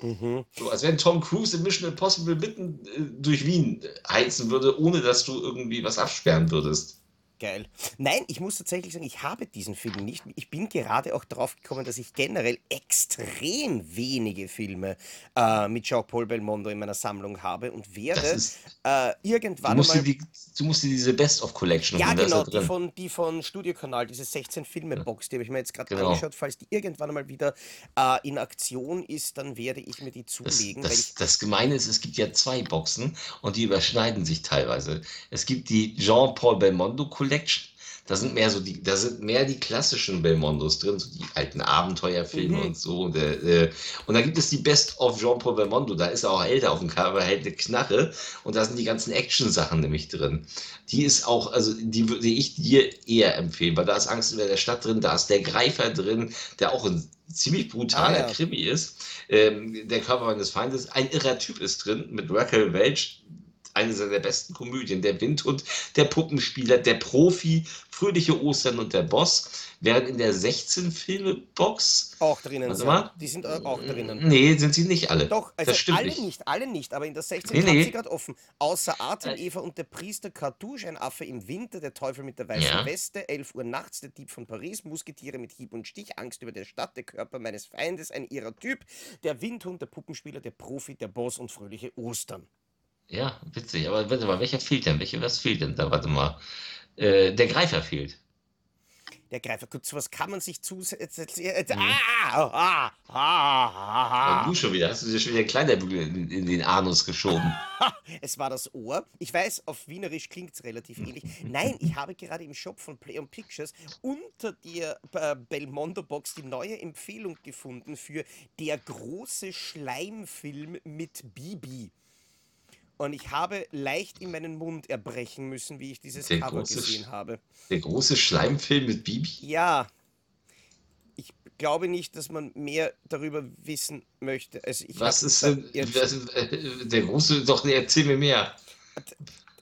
mhm. So, als wenn Tom Cruise in Mission Impossible mitten äh, durch Wien heizen würde, ohne dass du irgendwie was absperren würdest. Geil. Nein, ich muss tatsächlich sagen, ich habe diesen Film nicht. Ich bin gerade auch drauf gekommen, dass ich generell extrem wenige Filme äh, mit Jean-Paul Belmondo in meiner Sammlung habe und Das werde ist, äh, du, irgendwann musst einmal. die, du musst dir diese Best-of-Collection Ja, genau, die von, die von Studiokanal, diese 16 Filme-Box, die habe ich mir jetzt gerade Genau. angeschaut. Falls die irgendwann einmal wieder äh, in Aktion ist, dann werde ich mir die Das, zulegen, das, ich. das Gemeine ist, es gibt ja zwei Boxen und die überschneiden sich teilweise. Es gibt die Jean-Paul Belmondo Collection. Da sind mehr so die, da sind mehr die klassischen Belmondos drin, so die alten Abenteuerfilme Mhm. und so. Und, äh, äh, und dann gibt es die Best of Jean-Paul Belmondo, da ist er auch älter auf dem Cover, hält eine Knarre und da sind die ganzen Action-Sachen nämlich drin. Die ist auch, also die würde ich dir eher empfehlen, weil da ist Angst über der Stadt drin, da ist der Greifer drin, der auch ein ziemlich brutaler Ah, ja. Krimi ist. Ähm, der Körper meines Feindes, ein irrer Typ ist drin mit Raquel Welch, eine seiner besten Komödien, der Windhund, der Puppenspieler, der Profi, Fröhliche Ostern und der Boss, während in der 16-Filme-Box, Auch drinnen. Warte mal. Die sind äh, auch drinnen. nee, sind sie nicht alle. Doch, also das stimmt alle nicht. nicht. alle nicht, aber in der 16 Nee, nee, gerade offen. Außer Atem, Äh. Eva und der Priester, Cartouche, ein Affe im Winter, der Teufel mit der weißen Ja. Weste, 11 Uhr nachts, der Dieb von Paris, Musketiere mit Hieb und Stich, Angst über der Stadt, der Körper meines Feindes, ein irrer Typ, der Windhund, der Puppenspieler, der Profi, der Boss und fröhliche Ostern. Ja, witzig. Aber warte mal, welcher fehlt denn? Welche, was fehlt denn da? Warte mal. Äh, der Greifer fehlt. Der Greifer, gut, sowas kann man sich zusätzlich. Äh, Mhm. ah, ah, ah, ah, ah, du schon wieder, hast du dir schon wieder einen Kleiderbügel in, in den Anus geschoben. (laughs) Es war das Ohr. Ich weiß, auf Wienerisch klingt es relativ ähnlich. Nein, ich habe gerade im Shop von Play on Pictures unter der äh, Belmondo Box die neue Empfehlung gefunden für der große Schleimfilm mit Bibi. Und ich habe leicht in meinen Mund erbrechen müssen, wie ich dieses Der Cover große gesehen habe. Der große Schleimfilm mit Bibi? Ja. Ich glaube nicht, dass man mehr darüber wissen möchte. Also ich Was ist denn äh, der große? Doch, erzähl mir mehr.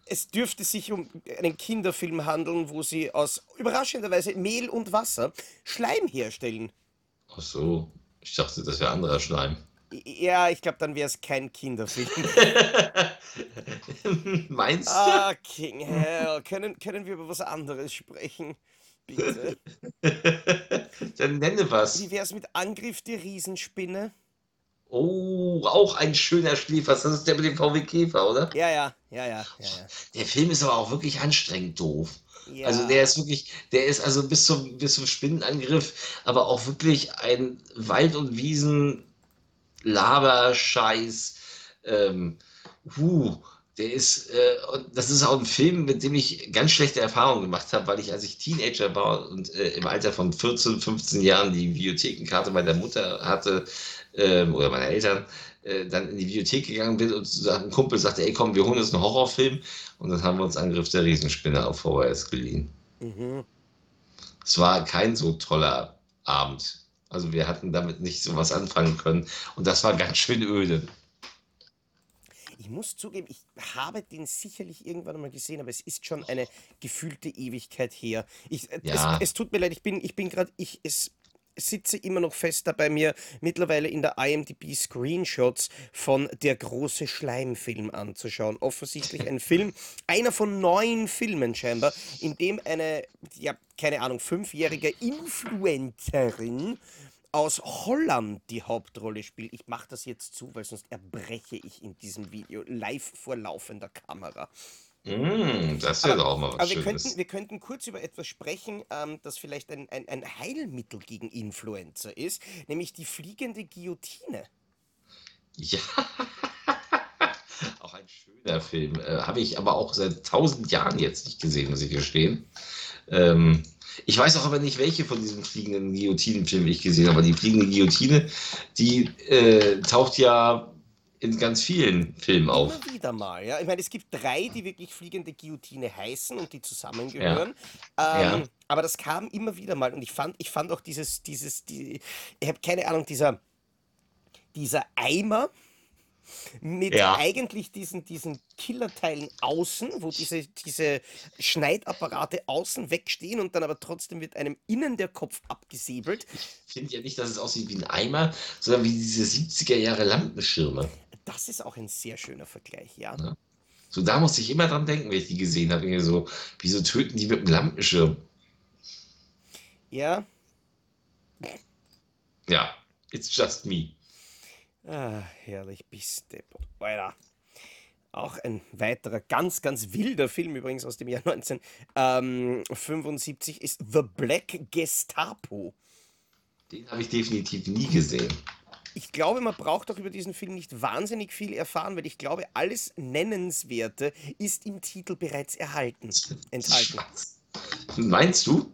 Es dürfte sich um einen Kinderfilm handeln, wo sie aus überraschenderweise Mehl und Wasser Schleim herstellen. Ach so, ich dachte, das wäre anderer Schleim. Ja, ich glaube, dann wäre es kein Kinderfilm. (laughs) Meinst du? ah, King Hell. Können, können wir über was anderes sprechen? Bitte. (laughs) Dann nenne was. Wie wäre es mit Angriff der Riesenspinne? Oh, auch ein schöner Schläfer. Das ist der mit dem VW Käfer, oder? Ja, ja, ja, ja, ja. Der Film ist aber auch wirklich anstrengend doof. ja. Also der ist wirklich, der ist also bis zum, bis zum Spinnenangriff, aber auch wirklich ein Wald- und Wiesen-Laberscheiß. Ähm, huh, der ist, äh, und das ist auch ein Film, mit dem ich ganz schlechte Erfahrungen gemacht habe, weil ich, als ich Teenager war und äh, im Alter von 14, 15 Jahren die Videothekenkarte meiner Mutter hatte, ähm, oder meiner Eltern, äh, dann in die Videothek gegangen bin und ein Kumpel sagte, ey komm, wir holen uns einen Horrorfilm und dann haben wir uns Angriff der Riesenspinne auf VHS geliehen. Mhm. Es war kein so toller Abend. Also wir hatten damit nicht so was anfangen können und das war ganz schön öde. Ich muss zugeben, ich habe den sicherlich irgendwann einmal gesehen, aber es ist schon eine gefühlte Ewigkeit her. Ich, äh, Ja. es, es tut mir leid, ich bin, ich bin gerade, ich es sitze immer noch fest dabei mir mittlerweile in der IMDb Screenshots von Der große Schleimfilm anzuschauen. Offensichtlich ein (laughs) Film, einer von neun Filmen scheinbar, in dem eine, ja, keine Ahnung, fünfjährige Influencerin aus Holland die Hauptrolle spielt. Ich mache das jetzt zu, weil sonst erbreche ich in diesem Video live vor laufender Kamera. Mm, das wäre doch auch mal was Aber wir Schönes. könnten, wir könnten kurz über etwas sprechen, ähm, das vielleicht ein, ein, ein Heilmittel gegen Influencer ist, nämlich die fliegende Guillotine. Ja, (laughs) auch ein schöner Film. Äh, Habe ich aber auch seit tausend Jahren jetzt nicht gesehen, muss ich gestehen. Ähm, ich weiß auch aber nicht, welche von diesen fliegenden Guillotinenfilmen ich gesehen habe. Die fliegende Guillotine, die äh, taucht ja in ganz vielen Filmen auf. Immer wieder mal, ja. Ich meine, es gibt drei, die wirklich fliegende Guillotine heißen und die zusammengehören. Ja. Ähm, Aber das kam immer wieder mal und ich fand, ich fand auch dieses, dieses, die, ich habe keine Ahnung, dieser, dieser Eimer mit Ja. eigentlich diesen, diesen Killerteilen außen, wo diese, diese Schneidapparate außen wegstehen und dann aber trotzdem wird einem innen der Kopf abgesäbelt. Ich finde ja nicht, dass es aussieht wie ein Eimer, sondern wie diese 70er Jahre Lampenschirme. Das ist auch ein sehr schöner Vergleich, ja. Ja. So, da musste ich immer dran denken, wenn ich die gesehen habe. Irgendwie So, wieso töten die mit einem Lampenschirm? Ja, Ja, it's just me. Ah, herrlich, bist. Alter. Auch ein weiterer ganz, ganz wilder Film übrigens aus dem Jahr 1975 ist The Black Gestapo. Den habe ich definitiv nie gesehen. Ich glaube, man braucht auch über diesen Film nicht wahnsinnig viel erfahren, weil ich glaube, alles Nennenswerte ist im Titel bereits erhalten, enthalten. Meinst du?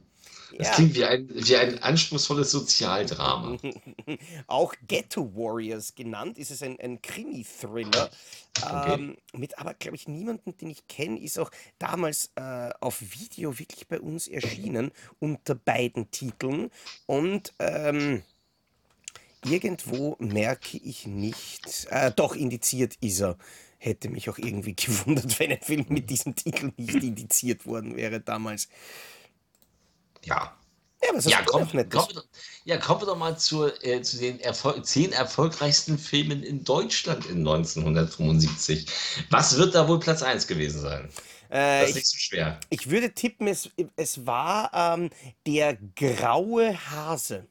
Das Ja. klingt wie ein, wie ein anspruchsvolles Sozialdrama. (laughs) Auch Ghetto Warriors genannt, ist es ein, ein Krimi-Thriller. Okay. Ähm, mit aber, glaube ich, niemanden, den ich kenne, ist auch damals äh, auf Video wirklich bei uns erschienen unter beiden Titeln. Und ähm, irgendwo merke ich nicht, äh, doch indiziert ist er. Hätte mich auch irgendwie (laughs) gewundert, wenn ein Film mit diesem Titel nicht indiziert worden wäre damals. Ja. Ja, hast Ja, du komm, noch Nettes? kommen wir doch, ja, kommen wir doch mal zur, äh, zu den Erfol zehn erfolgreichsten Filmen in Deutschland in 1975. Was wird da wohl Platz 1 gewesen sein? Äh, Das ist ich, nicht so schwer. Ich würde tippen, es, es war ähm, der graue Hase.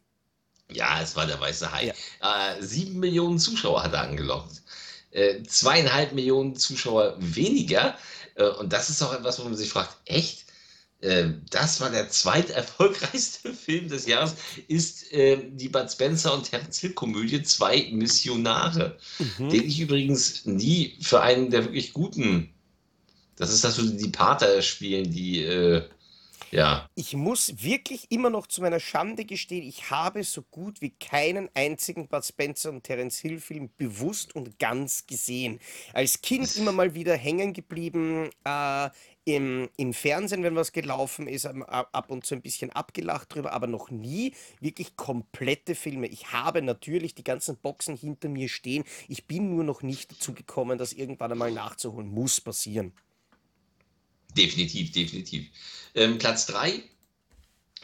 Ja, es war der Weiße Hai. Ja. Äh, sieben Millionen Zuschauer hat er angelockt. Äh, zweieinhalb Millionen Zuschauer weniger. Äh, und das ist auch etwas, wo man sich fragt, echt? Äh, das war der zweiterfolgreichste (laughs) Film des Jahres, ist äh, die Bud Spencer und Terence Hill Komödie Zwei Missionare, Mhm. den ich übrigens nie für einen der wirklich guten, das ist das, wo die Pater spielen, die, äh, ja, Ich muss wirklich immer noch zu meiner Schande gestehen, ich habe so gut wie keinen einzigen Bud Spencer und Terence Hill Film bewusst und ganz gesehen. Als Kind immer mal wieder hängen geblieben, äh, im, im Fernsehen, wenn was gelaufen ist, ab ab und zu ein bisschen abgelacht drüber, aber noch nie wirklich komplette Filme. Ich habe natürlich die ganzen Boxen hinter mir stehen. Ich bin nur noch nicht dazu gekommen, das irgendwann einmal nachzuholen. Muss passieren. Definitiv, definitiv. Ähm, Platz 3,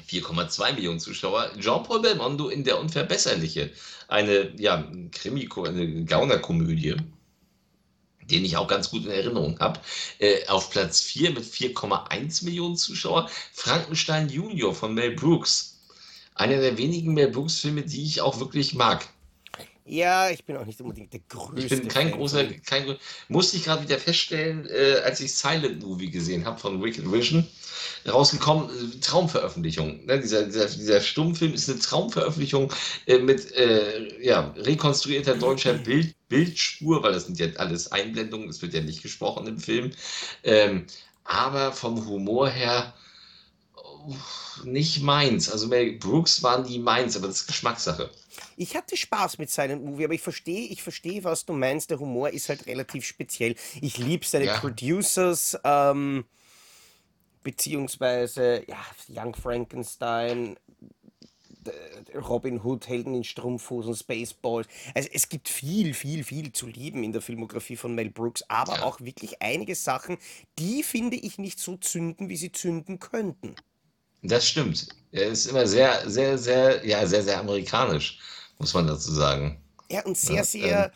4,2 Millionen Zuschauer. Jean-Paul Belmondo in Der Unverbesserliche. Eine, ja, Krimi, eine Gaunerkomödie, den ich auch ganz gut in Erinnerung habe. Äh, auf Platz 4 mit 4,1 Millionen Zuschauer. Frankenstein Junior von Mel Brooks. Einer der wenigen Mel Brooks-Filme, die ich auch wirklich mag. Ja, ich bin auch nicht unbedingt der größte. Ich bin kein Fan großer, kein, musste ich gerade wieder feststellen, äh, als ich Silent Movie gesehen habe von Wicked Vision, rausgekommen, äh, Traumveröffentlichung. Ne? Dieser, dieser, dieser Stummfilm ist eine Traumveröffentlichung äh, mit äh, ja, rekonstruierter deutscher Bild, Bildspur, weil das sind ja alles Einblendungen, es wird ja nicht gesprochen im Film. Ähm, aber vom Humor her nicht meins. Also Mel Brooks waren nie meins, aber das ist Geschmackssache. Ich hatte Spaß mit Silent Movie, aber ich verstehe, ich verstehe, was du meinst. Der Humor ist halt relativ speziell. Ich liebe seine Ja. Producers, ähm, beziehungsweise ja, Young Frankenstein, Robin Hood, Helden in Strumpfhosen, Spaceballs. Also es gibt viel, viel, viel zu lieben in der Filmografie von Mel Brooks, aber Ja. auch wirklich einige Sachen, die finde ich nicht so zünden, wie sie zünden könnten. Das stimmt. Er ist immer sehr, sehr, sehr, ja, sehr, sehr amerikanisch, muss man dazu sagen. Ja, und sehr, Ja, sehr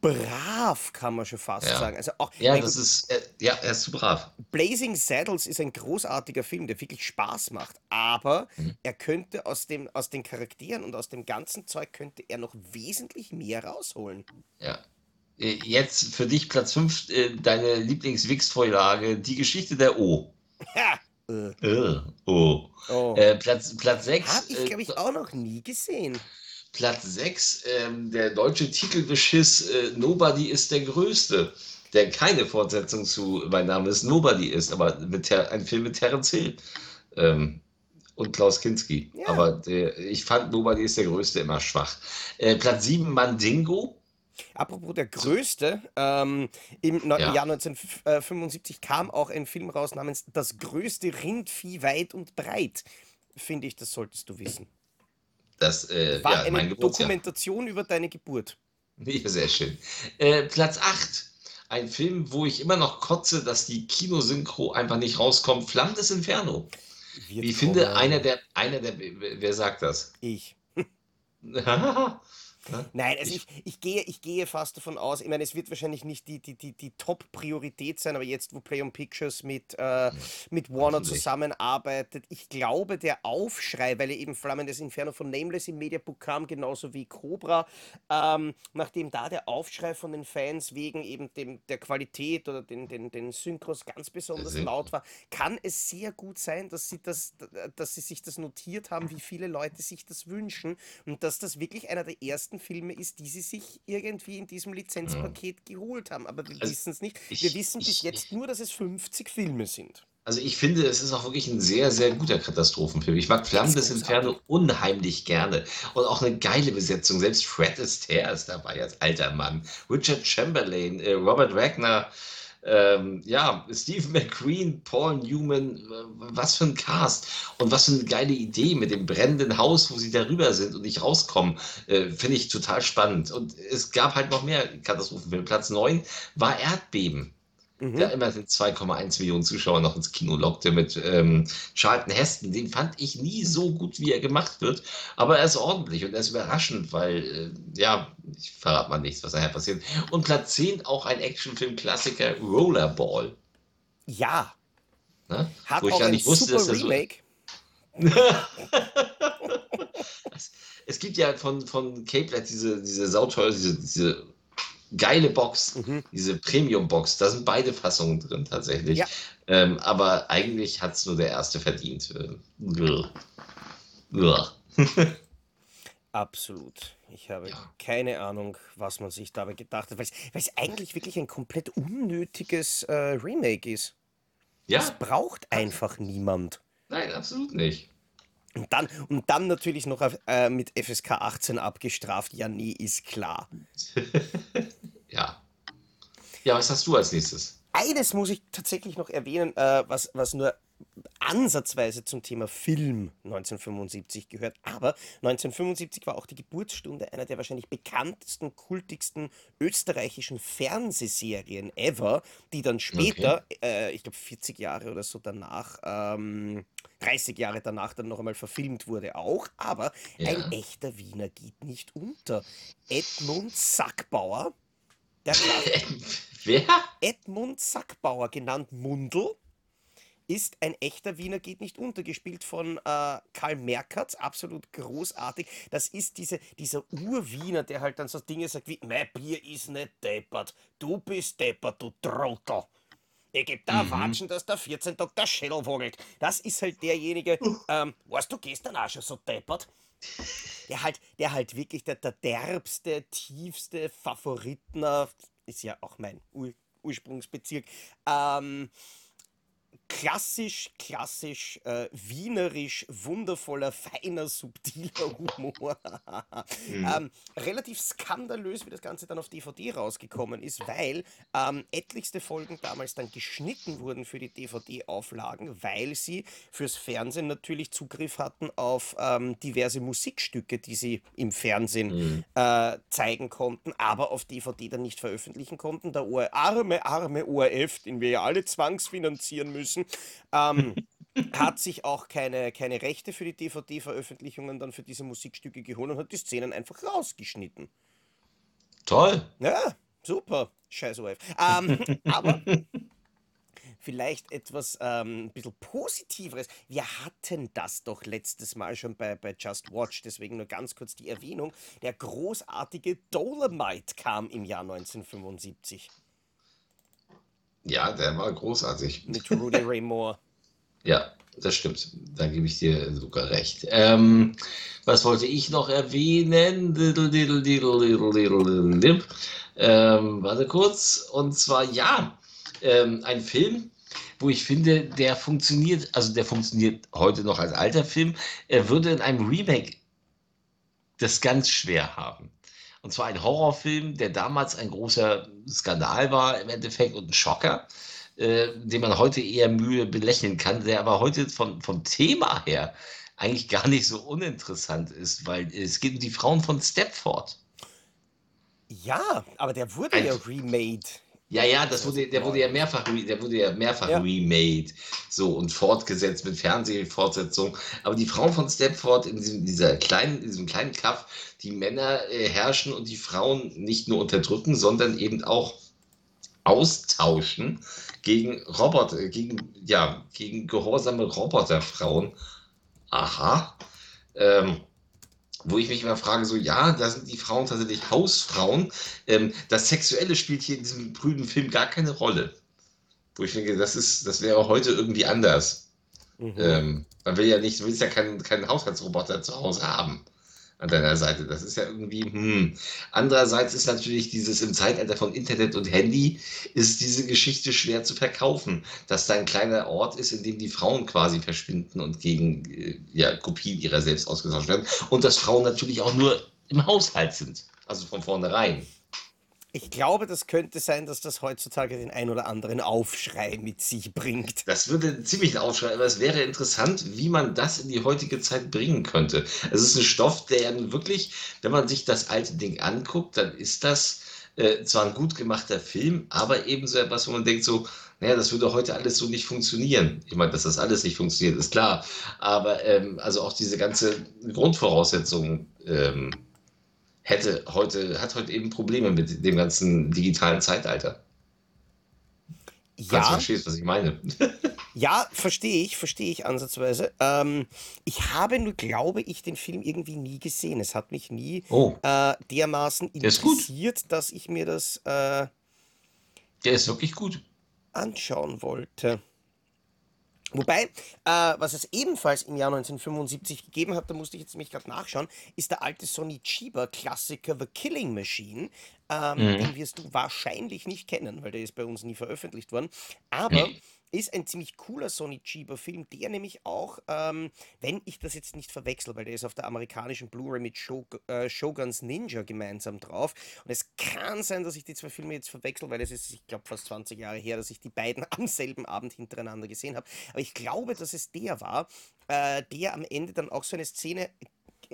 brav, kann man schon fast Ja. sagen. Also auch, Ja, das Gott, ist, äh, ja, er ist zu brav. Blazing Saddles ist ein großartiger Film, der wirklich Spaß macht, aber Mhm. er könnte aus dem, aus den Charakteren und aus dem ganzen Zeug könnte er noch wesentlich mehr rausholen. Ja. Äh, Jetzt für dich Platz 5, äh, deine Lieblings-Wix-Vorlage, die Geschichte der O. Ha! Äh, Äh, O. oh. Äh, Platz, Platz 6. Hab ich, glaube ich, auch noch nie gesehen. Platz 6, ähm, der deutsche Titelbeschiss äh, Nobody ist der Größte, der keine Fortsetzung zu Mein Name ist Nobody ist, aber mit Ter ein Film mit Terence Hill ähm, und Klaus Kinski. Ja. Aber der, ich fand Nobody ist der Größte immer schwach. Äh, Platz 7, Mandingo. Apropos der Größte, ähm, im Ja. Jahr 1975 kam auch ein Film raus namens Das größte Rindvieh weit und breit. Finde ich, das solltest du wissen. Das äh, War ja, eine. Dokumentation über deine Geburt. Ja, sehr schön. Äh, Platz 8. Ein Film, wo ich immer noch kotze, dass die Kinosynchro einfach nicht rauskommt. Flammendes Inferno. Wird Ich finde, einer der, einer der, wer sagt das? Ich. (laughs) (laughs) ja, Nein, also Ich- ich, ich, gehe, ich gehe fast davon aus, ich meine, es wird wahrscheinlich nicht die, die, die, die Top-Priorität sein, aber jetzt, wo Play on Pictures mit, äh, mit Warner zusammenarbeitet, ich glaube, der Aufschrei, weil er eben Flammendes Inferno von Nameless im Mediabook kam, genauso wie Cobra, ähm, nachdem da der Aufschrei von den Fans wegen eben dem, der Qualität oder den, den, den Synchros ganz besonders laut war, kann es sehr gut sein, dass sie, das, dass sie sich das notiert haben, wie viele Leute sich das wünschen und dass das wirklich einer der ersten Filme ist, die sie sich irgendwie in diesem Lizenzpaket geholt haben. Aber wir Also wissen es nicht. ich- Wir wissen bis ich- jetzt nur, dass es 50 Filme sind. Also ich finde, es ist auch wirklich ein sehr, sehr guter Katastrophenfilm. Ich mag Flammen des Inferno unheimlich gerne. Und auch eine geile Besetzung. Selbst Fred Astaire ist dabei als alter Mann. Richard Chamberlain, äh, Robert Wagner, ähm, ja, Steve McQueen, Paul Newman, was für ein Cast und was für eine geile Idee mit dem brennenden Haus, wo sie darüber sind und nicht rauskommen, äh, finde ich total spannend. Und es gab halt noch mehr Katastrophenfilme. Platz 9 war Erdbeben mhm. der immerhin 2,1 Millionen Zuschauer noch ins Kino lockte mit ähm, Charlton Heston. Den fand ich nie so gut, wie er gemacht wird, aber er ist ordentlich und er ist überraschend, weil, äh, ja, ich verrate mal nichts, was nachher passiert. Und Platz 10 auch ein Actionfilm-Klassiker Rollerball. Ja. Ne? Hat Wo ich gar nicht wusste, dass er so. (laughs) es gibt ja von, von Cape Light diese, diese sauteure, diese, diese geile Box, mhm. diese Premium-Box. Da sind beide Fassungen drin tatsächlich. Ja. Ähm, aber eigentlich hat es nur der erste verdient. (laughs) Absolut. Ich habe ja. keine Ahnung, was man sich dabei gedacht hat, weil es eigentlich wirklich ein komplett unnötiges äh, Remake ist. Ja. Das braucht einfach niemand. Nein, absolut nicht. Und dann, und dann natürlich noch äh, mit FSK 18 abgestraft. Ja, nee, ist klar. (laughs) ja. Ja, was hast du als nächstes? Eines muss ich tatsächlich noch erwähnen, äh, was, was nur ansatzweise zum Thema Film 1975 gehört. Aber 1975 war auch die Geburtsstunde einer der wahrscheinlich bekanntesten, kultigsten österreichischen Fernsehserien ever, die dann später, okay. äh, ich glaube 40 Jahre oder so danach, ähm, 30 Jahre danach dann noch einmal verfilmt wurde auch. Aber ja. ein echter Wiener geht nicht unter. Edmund Sackbauer. Der (laughs) Wer? Edmund Sackbauer, genannt Mundel ist ein echter Wiener geht nicht unter, gespielt von äh, Karl Merkatz, absolut großartig. Das ist diese, dieser Urwiener, der halt dann so Dinge sagt wie, mein Bier ist nicht deppert, du bist deppert, du Trottel. Ich geb da mhm. Watschen, dass der 14 Tag der Schädel wogelt. Das ist halt derjenige, ähm, weißt du, gestern auch schon so deppert? Der halt, der halt wirklich der, der derbste, tiefste Favoritner, ist ja auch mein Ur Ursprungsbezirk, ähm, klassisch, klassisch, äh, wienerisch, wundervoller, feiner, subtiler Humor. mhm. ähm, relativ skandalös, wie das Ganze dann auf DVD rausgekommen ist, weil ähm, etlichste Folgen damals dann geschnitten wurden für die DVD-Auflagen, weil sie fürs Fernsehen natürlich Zugriff hatten auf ähm, diverse Musikstücke, die sie im Fernsehen mhm. äh, zeigen konnten, aber auf DVD dann nicht veröffentlichen konnten. Der arme, arme ORF, den wir ja alle zwangsfinanzieren müssen, ähm, (laughs) hat sich auch keine, keine Rechte für die DVD-Veröffentlichungen dann für diese Musikstücke geholt und hat die Szenen einfach rausgeschnitten. Toll. Ja, super. Scheiß ORF. Ähm, (laughs) aber vielleicht etwas ähm, ein bisschen Positiveres. Wir hatten das doch letztes Mal schon bei, bei Just Watch, deswegen nur ganz kurz die Erwähnung. Der großartige Dolomite kam im Jahr 1975. Ja, der war großartig. Mit Rudy Ray Moore. (laughs) ja, das stimmt. Da gebe ich dir sogar recht. Ähm, was wollte ich noch erwähnen? Ähm, warte kurz. Und zwar, ja, ähm, ein Film, wo ich finde, der funktioniert, also der funktioniert heute noch als alter Film. Er würde in einem Remake das ganz schwer haben. Und zwar ein Horrorfilm, der damals ein großer Skandal war im Endeffekt und ein Schocker, äh, den man heute eher Mühe belächeln kann, der aber heute von, vom Thema her eigentlich gar nicht so uninteressant ist, weil es geht um die Frauen von Stepford. Ja, aber der wurde ein, ja remade. Ja, ja, das wurde, der wurde ja mehrfach, der wurde ja mehrfach ja. remade, so und fortgesetzt mit Fernsehfortsetzung. Aber die Frauen von Stepford in diesem, dieser kleinen, in diesem kleinen Kaff, die Männer äh, herrschen und die Frauen nicht nur unterdrücken, sondern eben auch austauschen gegen Roboter, gegen, ja, gegen gehorsame Roboterfrauen. Aha. Ähm, wo ich mich immer frage, so ja, da sind die Frauen tatsächlich Hausfrauen. Ähm, das Sexuelle spielt hier in diesem prüden Film gar keine Rolle. Wo ich denke, das ist, das wäre heute irgendwie anders. Mhm. Ähm, man will ja nicht, du willst ja keinen, keinen Haushaltsroboter zu Hause haben. An deiner Seite. Das ist ja irgendwie, hm. Andererseits ist natürlich dieses im Zeitalter von Internet und Handy, ist diese Geschichte schwer zu verkaufen, dass da ein kleiner Ort ist, in dem die Frauen quasi verschwinden und gegen äh, ja, Kopien ihrer selbst ausgetauscht werden. Und dass Frauen natürlich auch nur im Haushalt sind. Also von vornherein. Ich glaube, das könnte sein, dass das heutzutage den ein oder anderen Aufschrei mit sich bringt. Das würde ziemlich Aufschrei, aber es wäre interessant, wie man das in die heutige Zeit bringen könnte. Es ist ein Stoff, der wirklich, wenn man sich das alte Ding anguckt, dann ist das äh, zwar ein gut gemachter Film, aber ebenso etwas, wo man denkt so, naja, das würde heute alles so nicht funktionieren. Ich meine, dass das alles nicht funktioniert, ist klar. Aber ähm, also auch diese ganze Grundvoraussetzung ähm, hätte heute, hat heute eben Probleme mit dem ganzen digitalen Zeitalter. Ja. Falls du verstehst, was ich meine. (laughs) ja, verstehe ich, verstehe ich ansatzweise. Ähm, ich habe nur, glaube ich, den Film irgendwie nie gesehen. Es hat mich nie oh. äh, dermaßen interessiert, dass ich mir das. Äh, Der ist wirklich gut. Anschauen wollte. Wobei, äh, was es ebenfalls im Jahr 1975 gegeben hat, da musste ich jetzt nämlich gerade nachschauen, ist der alte Sonny Chiba-Klassiker The Killing Machine. Ähm, mhm. Den wirst du wahrscheinlich nicht kennen, weil der ist bei uns nie veröffentlicht worden. Aber nee (clears throat) (clears throat) ist ein ziemlich cooler Sonny Chiba-Film, der nämlich auch, ähm, wenn ich das jetzt nicht verwechsel, weil der ist auf der amerikanischen Blu-ray mit Show, äh, Shoguns Ninja gemeinsam drauf. Und es kann sein, dass ich die zwei Filme jetzt verwechsel, weil es ist, ich glaube, fast 20 Jahre her, dass ich die beiden (laughs) am selben Abend hintereinander gesehen habe. Aber ich glaube, dass es der war, äh, der am Ende dann auch so eine Szene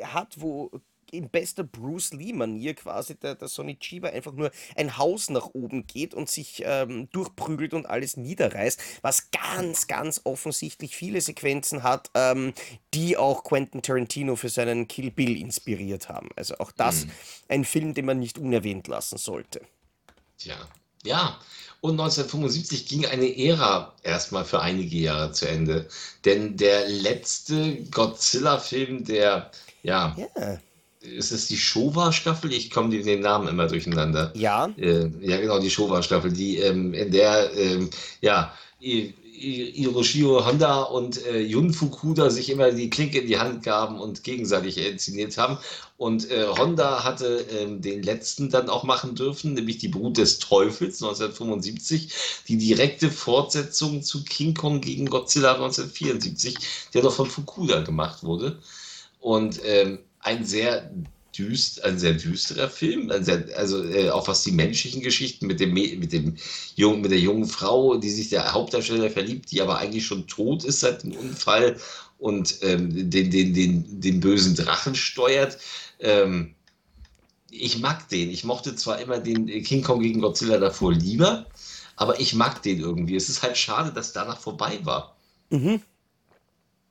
hat, wo in bester Bruce Lee-Manier quasi der, der Sonny Chiba einfach nur ein Haus nach oben geht und sich ähm, durchprügelt und alles niederreißt, was ganz, ganz offensichtlich viele Sequenzen hat, ähm, die auch Quentin Tarantino für seinen Kill Bill inspiriert haben. Also auch das mhm. ein Film, den man nicht unerwähnt lassen sollte. Tja, ja. Und 1975 ging eine Ära erstmal für einige Jahre zu Ende. Denn der letzte Godzilla-Film, der ja, ja ist es die Showa-Staffel? Ich komme den Namen immer durcheinander. Ja. Äh, ja, genau, die Showa-Staffel, die ähm, in der, ähm, ja, Hiroshio Honda und äh, Jun Fukuda sich immer die Klinke in die Hand gaben und gegenseitig inszeniert haben. Und äh, Honda hatte äh, den letzten dann auch machen dürfen, nämlich die Brut des Teufels 1975, die direkte Fortsetzung zu King Kong gegen Godzilla 1974, der noch von Fukuda gemacht wurde. Und ähm, ein sehr düst, ein sehr düsterer Film, sehr, also äh, auch was die menschlichen Geschichten mit dem mit dem jungen, mit der jungen Frau, die sich der Hauptdarsteller verliebt, die aber eigentlich schon tot ist seit dem Unfall und ähm, den, den, den, den bösen Drachen steuert. Ähm, ich mag den. Ich mochte zwar immer den King Kong gegen Godzilla davor lieber, aber ich mag den irgendwie. Es ist halt schade, dass danach vorbei war. Mhm.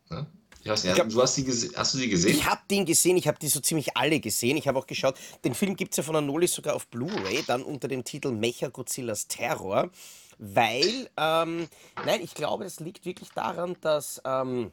Ja? Ja, glaub, du hast, die hast du die gesehen? Ich habe den gesehen, ich habe die so ziemlich alle gesehen. Ich habe auch geschaut, den Film gibt es ja von Anolis sogar auf Blu-ray, dann unter dem Titel Mecha Godzillas Terror, weil, ähm, nein, ich glaube, es liegt wirklich daran, dass... Ähm,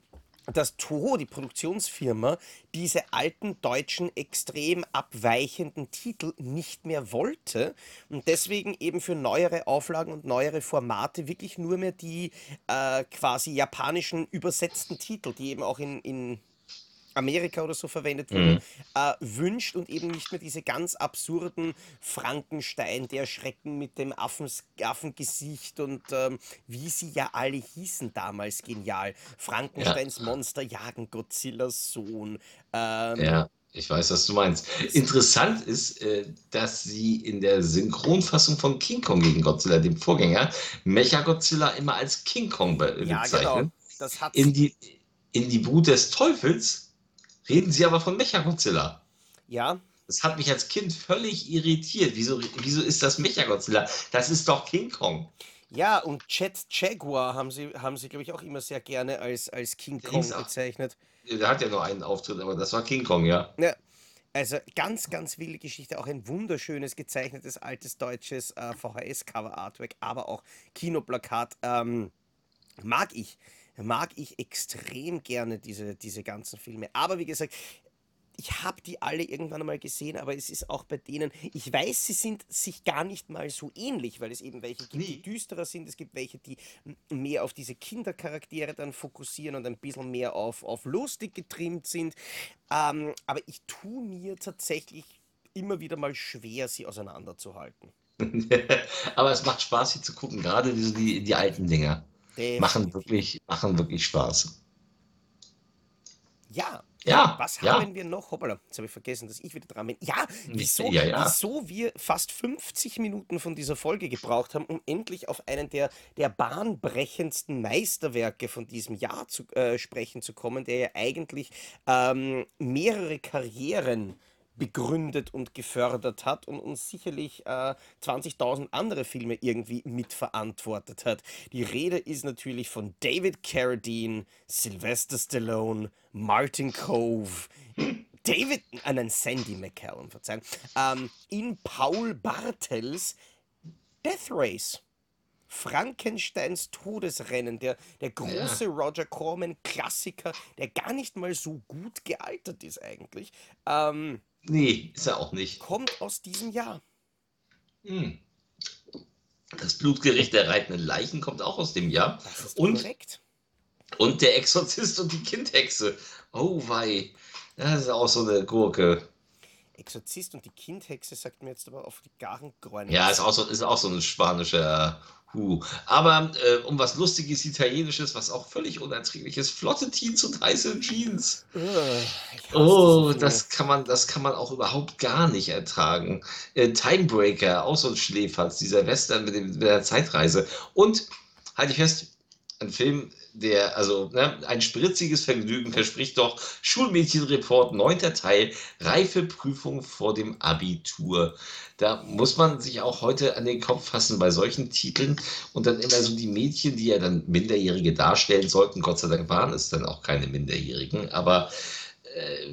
dass Toho, die Produktionsfirma, diese alten deutschen extrem abweichenden Titel nicht mehr wollte und deswegen eben für neuere Auflagen und neuere Formate wirklich nur mehr die äh, quasi japanischen übersetzten Titel, die eben auch in, in Amerika oder so verwendet wurde, mhm. äh, wünscht und eben nicht mehr diese ganz absurden Frankenstein, der Schrecken mit dem Affens, Affengesicht und ähm, wie sie ja alle hießen damals genial. Frankensteins ja. Monster jagen Godzillas Sohn. Ähm, ja. Ich weiß, was du meinst. Interessant ist, äh, dass sie in der Synchronfassung von King Kong gegen Godzilla, dem Vorgänger, Mecha Godzilla immer als King Kong bezeichnen. Ja, genau. Das in, die, in die Brut des Teufels Reden Sie aber von Mechagodzilla. Ja. Das hat mich als Kind völlig irritiert. Wieso, wieso ist das Mechagodzilla? Das ist doch King Kong. Ja, und Jet Jaguar haben sie, haben sie glaube ich, auch immer sehr gerne als, als King Kong bezeichnet. Der hat ja nur einen Auftritt, aber das war King Kong, ja. Ja. Also ganz, ganz wilde Geschichte, auch ein wunderschönes gezeichnetes altes deutsches äh, VHS-Cover-Artwork, aber auch Kinoplakat. Ähm, mag ich mag ich extrem gerne diese, diese ganzen Filme. Aber wie gesagt, ich habe die alle irgendwann einmal gesehen, aber es ist auch bei denen, ich weiß, sie sind sich gar nicht mal so ähnlich, weil es eben welche gibt, die düsterer sind, es gibt welche, die mehr auf diese Kindercharaktere dann fokussieren und ein bisschen mehr auf, auf lustig getrimmt sind. Ähm, aber ich tue mir tatsächlich immer wieder mal schwer, sie auseinanderzuhalten. (laughs) Aber es macht Spaß, sie zu gucken, gerade die, die alten Dinger. Machen Definitiv. wirklich, machen wirklich Spaß. Ja, Ja, Was ja. haben wir noch? Hoppala, jetzt habe ich vergessen, dass ich wieder dran bin. Ja, wieso, Ja, ja. wieso wir fast 50 Minuten von dieser Folge gebraucht haben, um endlich auf einen der, der bahnbrechendsten Meisterwerke von diesem Jahr zu äh, sprechen zu kommen, der ja eigentlich ähm, mehrere Karrieren begründet und gefördert hat und uns sicherlich äh, 20.000 andere Filme irgendwie mitverantwortet hat. Die Rede ist natürlich von David Carradine, Sylvester Stallone, Martin Cove, David, äh, nein, Sandy McCallum, verzeihen, ähm, in Paul Bartels Death Race. Frankensteins Todesrennen, der, der große Roger Corman-Klassiker, der gar nicht mal so gut gealtert ist eigentlich, ähm, Nee, ist er auch nicht. kommt aus diesem Jahr. Hm. Das Blutgericht der reitenden Leichen kommt auch aus dem Jahr. Das ist Und, korrekt. und der Exorzist und die Kindhexe. Oh wei. Das ist auch so eine Gurke. Exorzist und die Kindhexe sagt mir jetzt aber auf die garen Gräune. Ja, ist auch so, ist auch so ein spanischer Hu. Aber äh, um was Lustiges Italienisches, was auch völlig unerträglich ist, flotte Teens und heiße Jeans. Hasse Oh, das Filme. kann man, das kann man auch überhaupt gar nicht ertragen. Äh, Timebreaker, auch so ein Schläferz, dieser Western mit, dem, mit der Zeitreise. Und, halte ich fest, ein Film, der, also, ne, ein spritziges Vergnügen verspricht doch Schulmädchenreport, neunter Teil, Reifeprüfung vor dem Abitur. Da muss man sich auch heute an den Kopf fassen bei solchen Titeln und dann immer so die Mädchen, die ja dann Minderjährige darstellen sollten. Gott sei Dank waren es dann auch keine Minderjährigen, aber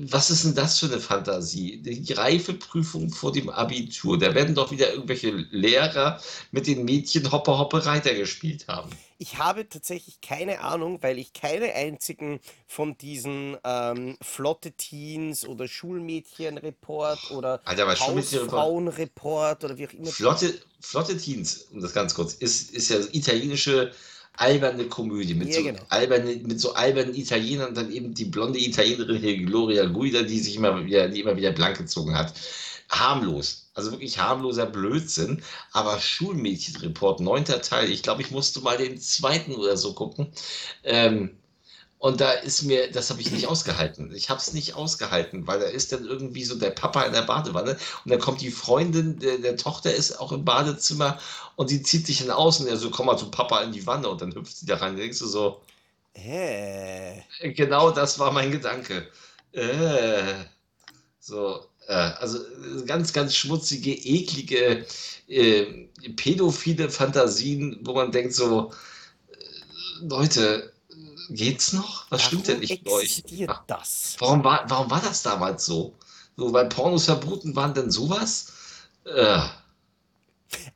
was ist denn das für eine Fantasie? Die Reifeprüfung vor dem Abitur. Da werden doch wieder irgendwelche Lehrer mit den Mädchen Hoppe Hoppe Reiter gespielt haben. Ich habe tatsächlich keine Ahnung, weil ich keine einzigen von diesen ähm, Flotte Teens oder Schulmädchenreport oder Hausfrauenreport oder wie auch immer. Flotte, Flotte Teens, um das ganz kurz, ist, ist ja italienische alberne Komödie mit, Ja, so genau. alberne, mit so albernen Italienern und dann eben die blonde Italienerin hier, Gloria Guida, die sich immer wieder, die immer wieder blank gezogen hat. Harmlos. Also wirklich harmloser Blödsinn. Aber Schulmädchenreport, neunter Teil. Ich glaube, ich musste mal den zweiten oder so gucken. Ähm, und da ist mir, das habe ich nicht ausgehalten. Ich habe es nicht ausgehalten, weil da ist dann irgendwie so der Papa in der Badewanne und dann kommt die Freundin der, der Tochter ist auch im Badezimmer und sie zieht sich dann aus und er so, komm mal zu Papa in die Wanne und dann hüpft sie da rein. Denkst du so, Hä? genau das war mein Gedanke. Äh, so, äh, also äh, ganz, ganz schmutzige, eklige, äh, pädophile Fantasien, wo man denkt so, äh, Leute, äh, geht's noch? Was stimmt denn Warum nicht mit euch? Ja. das? Warum war, warum war das damals so? So, weil Pornos verboten waren denn sowas? Äh,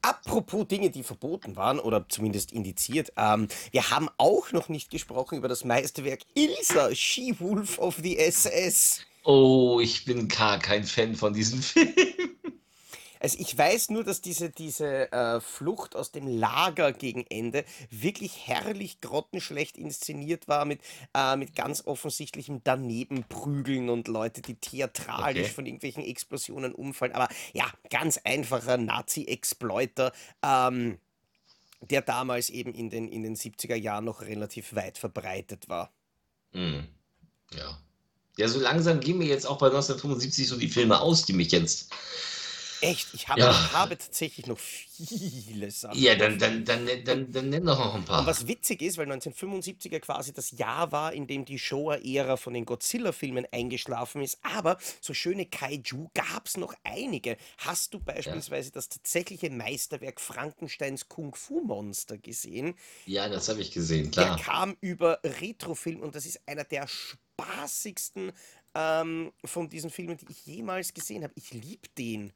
Apropos Dinge, die verboten waren oder zumindest indiziert, ähm, wir haben auch noch nicht gesprochen über das Meisterwerk Ilsa, She-Wolf of the SS. oh, ich bin gar kein Fan von diesem (laughs) Film. Also ich weiß nur, dass diese, diese äh, Flucht aus dem Lager gegen Ende wirklich herrlich grottenschlecht inszeniert war mit, äh, mit ganz offensichtlichem Danebenprügeln und Leute, die theatralisch Okay. von irgendwelchen Explosionen umfallen. Aber ja, ganz einfacher Nazi-Exploiter, ähm, der damals eben in den, in den 70er Jahren noch relativ weit verbreitet war. Hm, Ja. Ja, so langsam gehen mir jetzt auch bei 1975 so die Filme aus, die mich jetzt. Echt, ich habe, Ja. ich habe tatsächlich noch viele Sachen. Ja, dann, dann, dann, dann, dann nenn doch noch ein paar. Und was witzig ist, weil 1975er quasi das Jahr war, in dem die Showa-Ära von den Godzilla-Filmen eingeschlafen ist, aber so schöne Kaiju gab es noch einige. Hast du beispielsweise das tatsächliche Meisterwerk Frankensteins Kung-Fu-Monster gesehen? Ja, das habe ich gesehen, Der klar. kam über Retrofilm und das ist einer der spaßigsten ähm, von diesen Filmen, die ich jemals gesehen habe. Ich liebe den.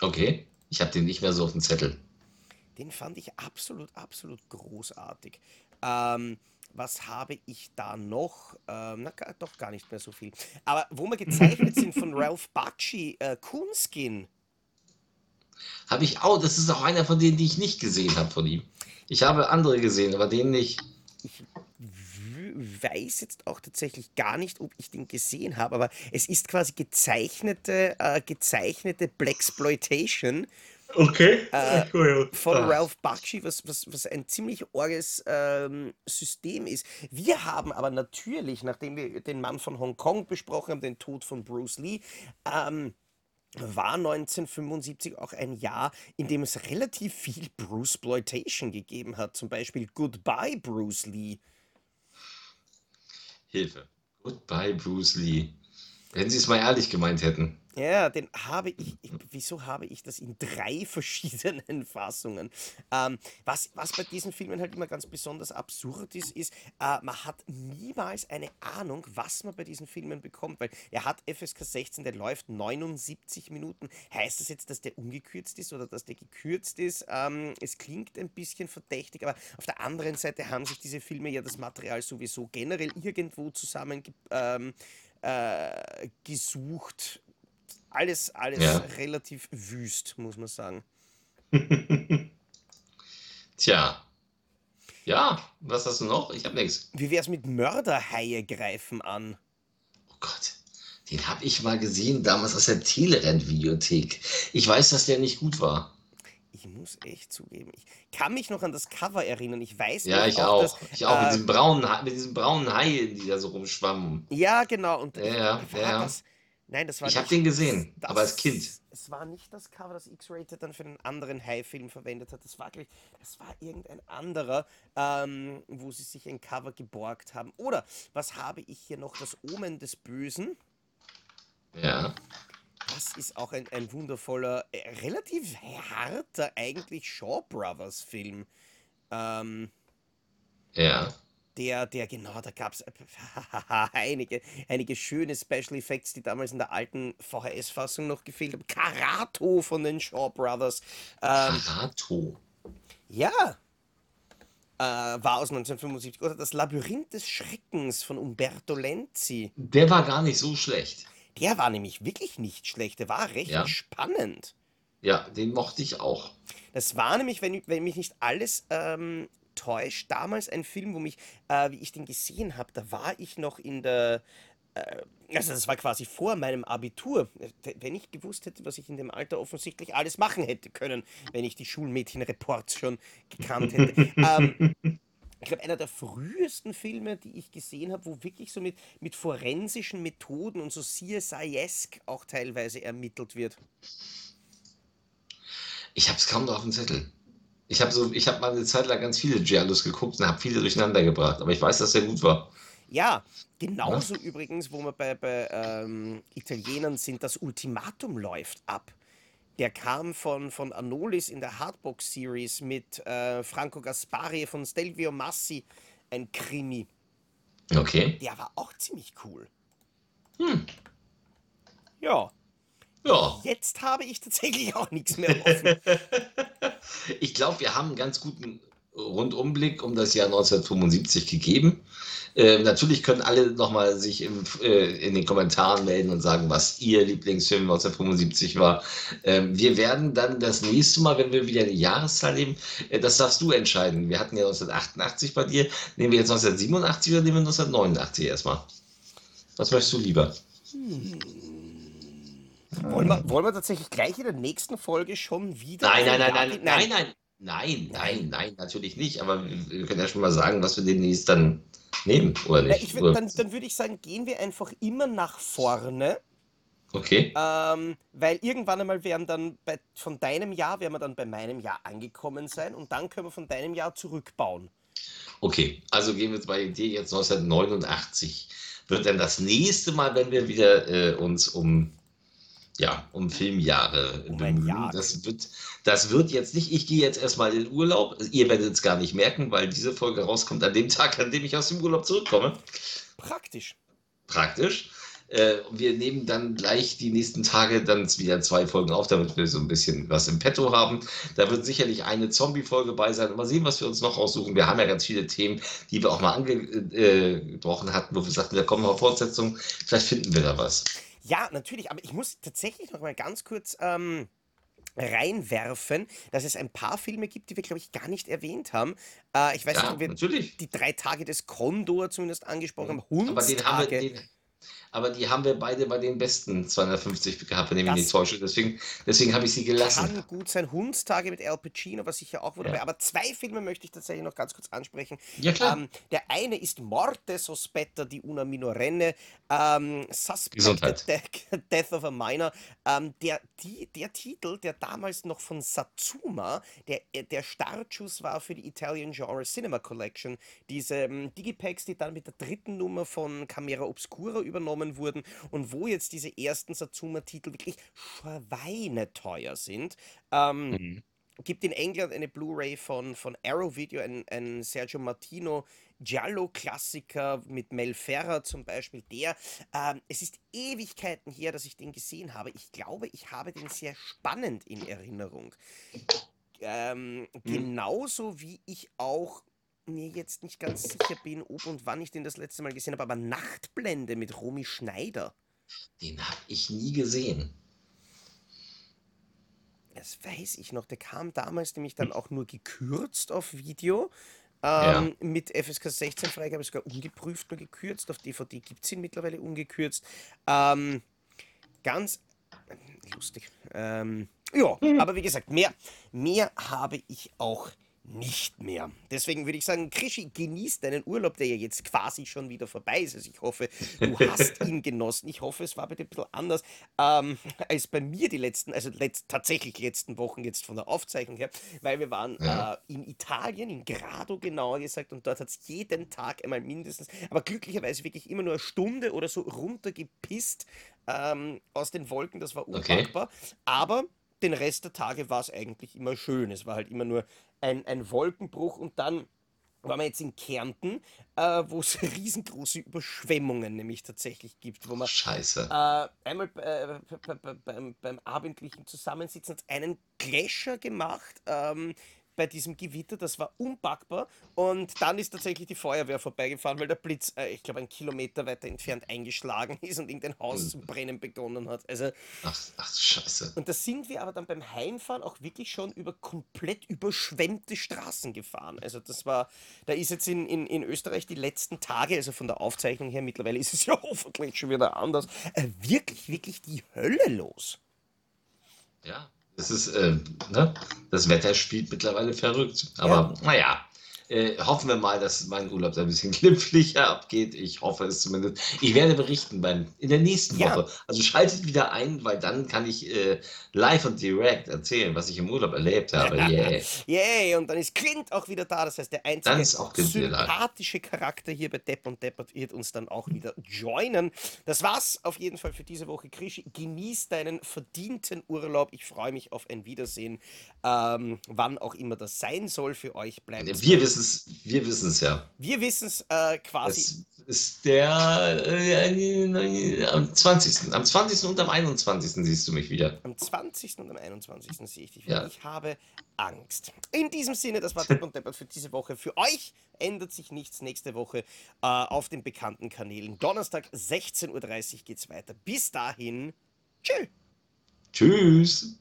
Okay. Ich habe den nicht mehr so auf dem Zettel. Den fand ich absolut, absolut großartig. Ähm, was habe ich da noch? Ähm, na, gar, doch gar nicht mehr so viel. Aber wo wir gezeichnet sind von (laughs) Ralph Bakshi, äh, Coonskin. Habe ich auch, das ist auch einer von denen, die ich nicht gesehen habe von ihm. Ich habe andere gesehen, aber den nicht. Ich weiß jetzt auch tatsächlich gar nicht, ob ich den gesehen habe, aber es ist quasi gezeichnete, äh, gezeichnete Blaxploitation Okay. äh, (laughs) von Ah. Ralph Bakshi, was, was, was ein ziemlich orges ähm, System ist. Wir haben aber natürlich, nachdem wir den Mann von Hongkong besprochen haben, den Tod von Bruce Lee, ähm, war 1975 auch ein Jahr, in dem es relativ viel Bruce Exploitation gegeben hat. Zum Beispiel Goodbye Bruce Lee. Hilfe. Goodbye, Bruce Lee. Wenn Sie es mal ehrlich gemeint hätten. Ja, den habe ich, ich. Wieso habe ich das in drei (laughs) verschiedenen Fassungen? Ähm, was, was bei diesen Filmen halt immer ganz besonders absurd ist, ist, äh, man hat niemals eine Ahnung, was man bei diesen Filmen bekommt, weil er hat FSK 16, der läuft 79 Minuten. Heißt das jetzt, dass der ungekürzt ist oder dass der gekürzt ist? Ähm, es klingt ein bisschen verdächtig, aber auf der anderen Seite haben sich diese Filme ja das Material sowieso generell irgendwo zusammen ähm, äh, gesucht. Alles, alles Ja. relativ wüst, muss man sagen. (laughs) Tja. Ja, was hast du noch? Ich habe nichts. Wie wär's mit Mörderhaie greifen an? Oh Gott. Den habe ich mal gesehen, damals aus der Telerent-Videothek. Ich weiß, dass der nicht gut war. Ich muss echt zugeben, ich kann mich noch an das Cover erinnern. Ich weiß Ja, ich auch. dass, Ich auch. mit, äh, braunen, mit diesen braunen Haien, die da so rumschwammen. Ja, genau. Und Ja, ja, ja. das? Nein, das war Ich hab nicht den gesehen, das- aber als Kind. Es war nicht das Cover, das X-Rated dann für einen anderen Hai-Film verwendet hat. Das war, glaube ich, das war irgendein anderer, ähm, wo sie sich ein Cover geborgt haben. Oder was habe ich hier noch? Das Omen des Bösen. Ja. Das ist auch ein, ein wundervoller, äh, relativ harter eigentlich Shaw Brothers Film. Ähm, Ja. Der, der, genau, da gab es (laughs) einige, einige schöne Special Effects, die damals in der alten VHS-Fassung noch gefehlt haben. Karato von den Shaw Brothers. Ähm, Karato. ja. Äh, war aus 1975. Oder das Labyrinth des Schreckens von Umberto Lenzi. Der war gar nicht so schlecht. Der war nämlich wirklich nicht schlecht. Der war recht Ja. spannend. Ja, den mochte ich auch. Das war nämlich, wenn, wenn mich nicht alles ähm, täuscht, damals ein Film, wo mich, äh, wie ich den gesehen habe, da war ich noch in der, äh, also das war quasi vor meinem Abitur. Wenn ich gewusst hätte, was ich in dem Alter offensichtlich alles machen hätte können, wenn ich die Schulmädchenreports schon gekannt hätte. (laughs) ähm, ich glaube, einer der frühesten Filme, die ich gesehen habe, wo wirklich so mit, mit forensischen Methoden und so CSI-esque auch teilweise ermittelt wird. Ich habe es kaum noch auf dem Zettel. Ich habe so, ich habe mal eine Zeit lang ganz viele Giallos geguckt und habe viele durcheinander gebracht. Aber ich weiß, dass der gut war. Ja, genauso übrigens, wo wir bei, bei ähm, Italienern sind, das Ultimatum läuft ab. Der kam von, von Anolis in der Hardbox-Series mit äh, Franco Gaspari von Stelvio Massi, ein Krimi. Okay. Der war auch ziemlich cool. Hm. Ja, Ja. jetzt habe ich tatsächlich auch nichts mehr offen. (laughs) Ich glaube, wir haben einen ganz guten Rundumblick um das Jahr 1975 gegeben. Ähm, natürlich können alle nochmal sich im, äh, in den Kommentaren melden und sagen, was ihr Lieblingsfilm 1975 war. Ähm, wir werden dann das nächste Mal, wenn wir wieder eine Jahreszahl nehmen, äh, das darfst du entscheiden. Wir hatten ja 1988 bei dir. Nehmen wir jetzt 1987 oder nehmen wir 1989 erstmal? Was möchtest du lieber? Wollen wir, wollen wir tatsächlich gleich in der nächsten Folge schon wieder. Nein, nein, ein nein, nein, nein, nein, nein, nein, nein, natürlich nicht. Aber wir können ja schon mal sagen, was wir demnächst dann nehmen, oder Ja, nicht? ich würd, dann dann würde ich sagen, gehen wir einfach immer nach vorne. Okay. Ähm, weil irgendwann einmal werden dann bei, von deinem Jahr, werden wir dann bei meinem Jahr angekommen sein und dann können wir von deinem Jahr zurückbauen. Okay, also gehen wir jetzt bei dir jetzt 1989. Wird dann das nächste Mal, wenn wir wieder äh, uns um, ja, um Filmjahre Um ein Jahr. Das wird, das wird jetzt nicht, ich gehe jetzt erstmal in Urlaub. Ihr werdet es gar nicht merken, weil diese Folge rauskommt an dem Tag, an dem ich aus dem Urlaub zurückkomme. Praktisch. Praktisch. Äh, wir nehmen dann gleich die nächsten Tage dann wieder zwei Folgen auf, damit wir so ein bisschen was im Petto haben. Da wird sicherlich eine Zombie-Folge bei sein. Mal sehen, was wir uns noch aussuchen. Wir haben ja ganz viele Themen, die wir auch mal angebrochen äh, hatten, wo wir sagten, da kommen noch Fortsetzungen. Vielleicht finden wir da was. Ja, natürlich, aber ich muss tatsächlich noch mal ganz kurz ähm, reinwerfen, dass es ein paar Filme gibt, die wir, glaube ich, gar nicht erwähnt haben. Äh, ich weiß Ja, nicht, ob wir natürlich. die drei Tage des Kondor zumindest angesprochen haben. Aber den haben wir, Hundstage. den, aber die haben wir beide bei den besten 250 gehabt, wenn ich mich nicht täusche. Deswegen, deswegen habe ich sie gelassen. Kann gut sein. Hundstage mit Al Pacino war sicher auch wunderbar. Ja. Aber zwei Filme möchte ich tatsächlich noch ganz kurz ansprechen. Ja, klar. Ähm, der eine ist Morte Sospetta di una minorenne, ähm, Gesundheit. De (laughs) Death of a Minor. Ähm, der, die, der Titel, der damals noch von Satsuma, der, äh, der Startschuss war für die Italian Genre Cinema Collection. Diese ähm, Digipacks, die dann mit der dritten Nummer von Camera Obscura übernommen wurden und wo jetzt diese ersten Satsuma-Titel wirklich schweineteuer sind. Ähm, Mhm. gibt in England eine Blu-ray von, von Arrow Video, ein, ein Sergio Martino Giallo-Klassiker mit Mel Ferrer zum Beispiel. Der, ähm, es ist Ewigkeiten her, dass ich den gesehen habe. Ich glaube, ich habe den sehr spannend in Erinnerung. Ähm, Genauso wie ich auch mir jetzt nicht ganz sicher bin, ob und wann ich den das letzte Mal gesehen habe, aber Nachtblende mit Romy Schneider. Den habe ich nie gesehen. Das weiß ich noch. Der kam damals nämlich dann auch nur gekürzt auf Video. Ja. Ähm, Mit FSK 16 Freigabe sogar ungeprüft nur gekürzt. Auf DVD gibt es ihn mittlerweile ungekürzt. Ähm, ganz äh, lustig. Ähm, ja, aber wie gesagt, mehr, mehr habe ich auch nicht mehr. Deswegen würde ich sagen, Krischi, genieß deinen Urlaub, der ja jetzt quasi schon wieder vorbei ist. Also ich hoffe, du (laughs) hast ihn genossen. Ich hoffe, es war bei dir ein bisschen anders ähm, als bei mir die letzten, also letzt, tatsächlich die letzten Wochen jetzt von der Aufzeichnung her, weil wir waren Ja. äh, in Italien, in Grado genauer gesagt, und dort hat es jeden Tag einmal mindestens, aber glücklicherweise wirklich immer nur eine Stunde oder so runtergepisst ähm, aus den Wolken. Das war Okay. unpackbar. Aber den Rest der Tage war es eigentlich immer schön. Es war halt immer nur ein, ein Wolkenbruch und dann waren wir jetzt in Kärnten, äh, wo es (laughs) riesengroße Überschwemmungen nämlich tatsächlich gibt, wo man Scheiße. äh, einmal äh, beim, beim abendlichen Zusammensitzen hat einen Gletscher gemacht ähm, bei diesem Gewitter, das war unpackbar und dann ist tatsächlich die Feuerwehr vorbeigefahren, weil der Blitz, äh, ich glaube, einen Kilometer weiter entfernt eingeschlagen ist und irgendein Haus zu brennen begonnen hat. Also Ach, ach, Scheiße. und da sind wir aber dann beim Heimfahren auch wirklich schon über komplett überschwemmte Straßen gefahren. Also das war, da ist jetzt in, in, in Österreich die letzten Tage, also von der Aufzeichnung her, mittlerweile ist es (laughs) ja hoffentlich schon wieder anders, äh, wirklich, wirklich die Hölle los. Ja, das ist, äh, ne? Das Wetter spielt mittlerweile verrückt. Aber naja, äh, hoffen wir mal, dass mein Urlaub da ein bisschen (laughs) glimpflicher abgeht. Ich hoffe es zumindest. Ich werde berichten beim, in der nächsten Ja. Woche. Also schaltet wieder ein, weil dann kann ich äh, live und direkt erzählen, was ich im Urlaub erlebt habe. (laughs) Yeah. Yay, und dann ist Clint auch wieder da. Das heißt, der einzige sympathische Charakter hier bei Depp und Deppert wird uns dann auch wieder joinen. Das war's auf jeden Fall für diese Woche. Krischi, genieß deinen verdienten Urlaub. Ich freue mich auf ein Wiedersehen, ähm, wann auch immer das sein soll für euch. Bleibt Wir wissen es, wir wissen es ja. wir wissen es äh, quasi. Es ist der äh, am 20. Am 20. und am 21. siehst du mich wieder. Am 20. und am 21. sehe ich dich wieder. Ja. Ich habe Angst. In diesem Sinne, das war Depp und Deppert für diese Woche. Für euch ändert sich nichts nächste Woche äh, auf den bekannten Kanälen. Donnerstag 16.30 Uhr geht's weiter. Bis dahin, tschüss. Tschüss.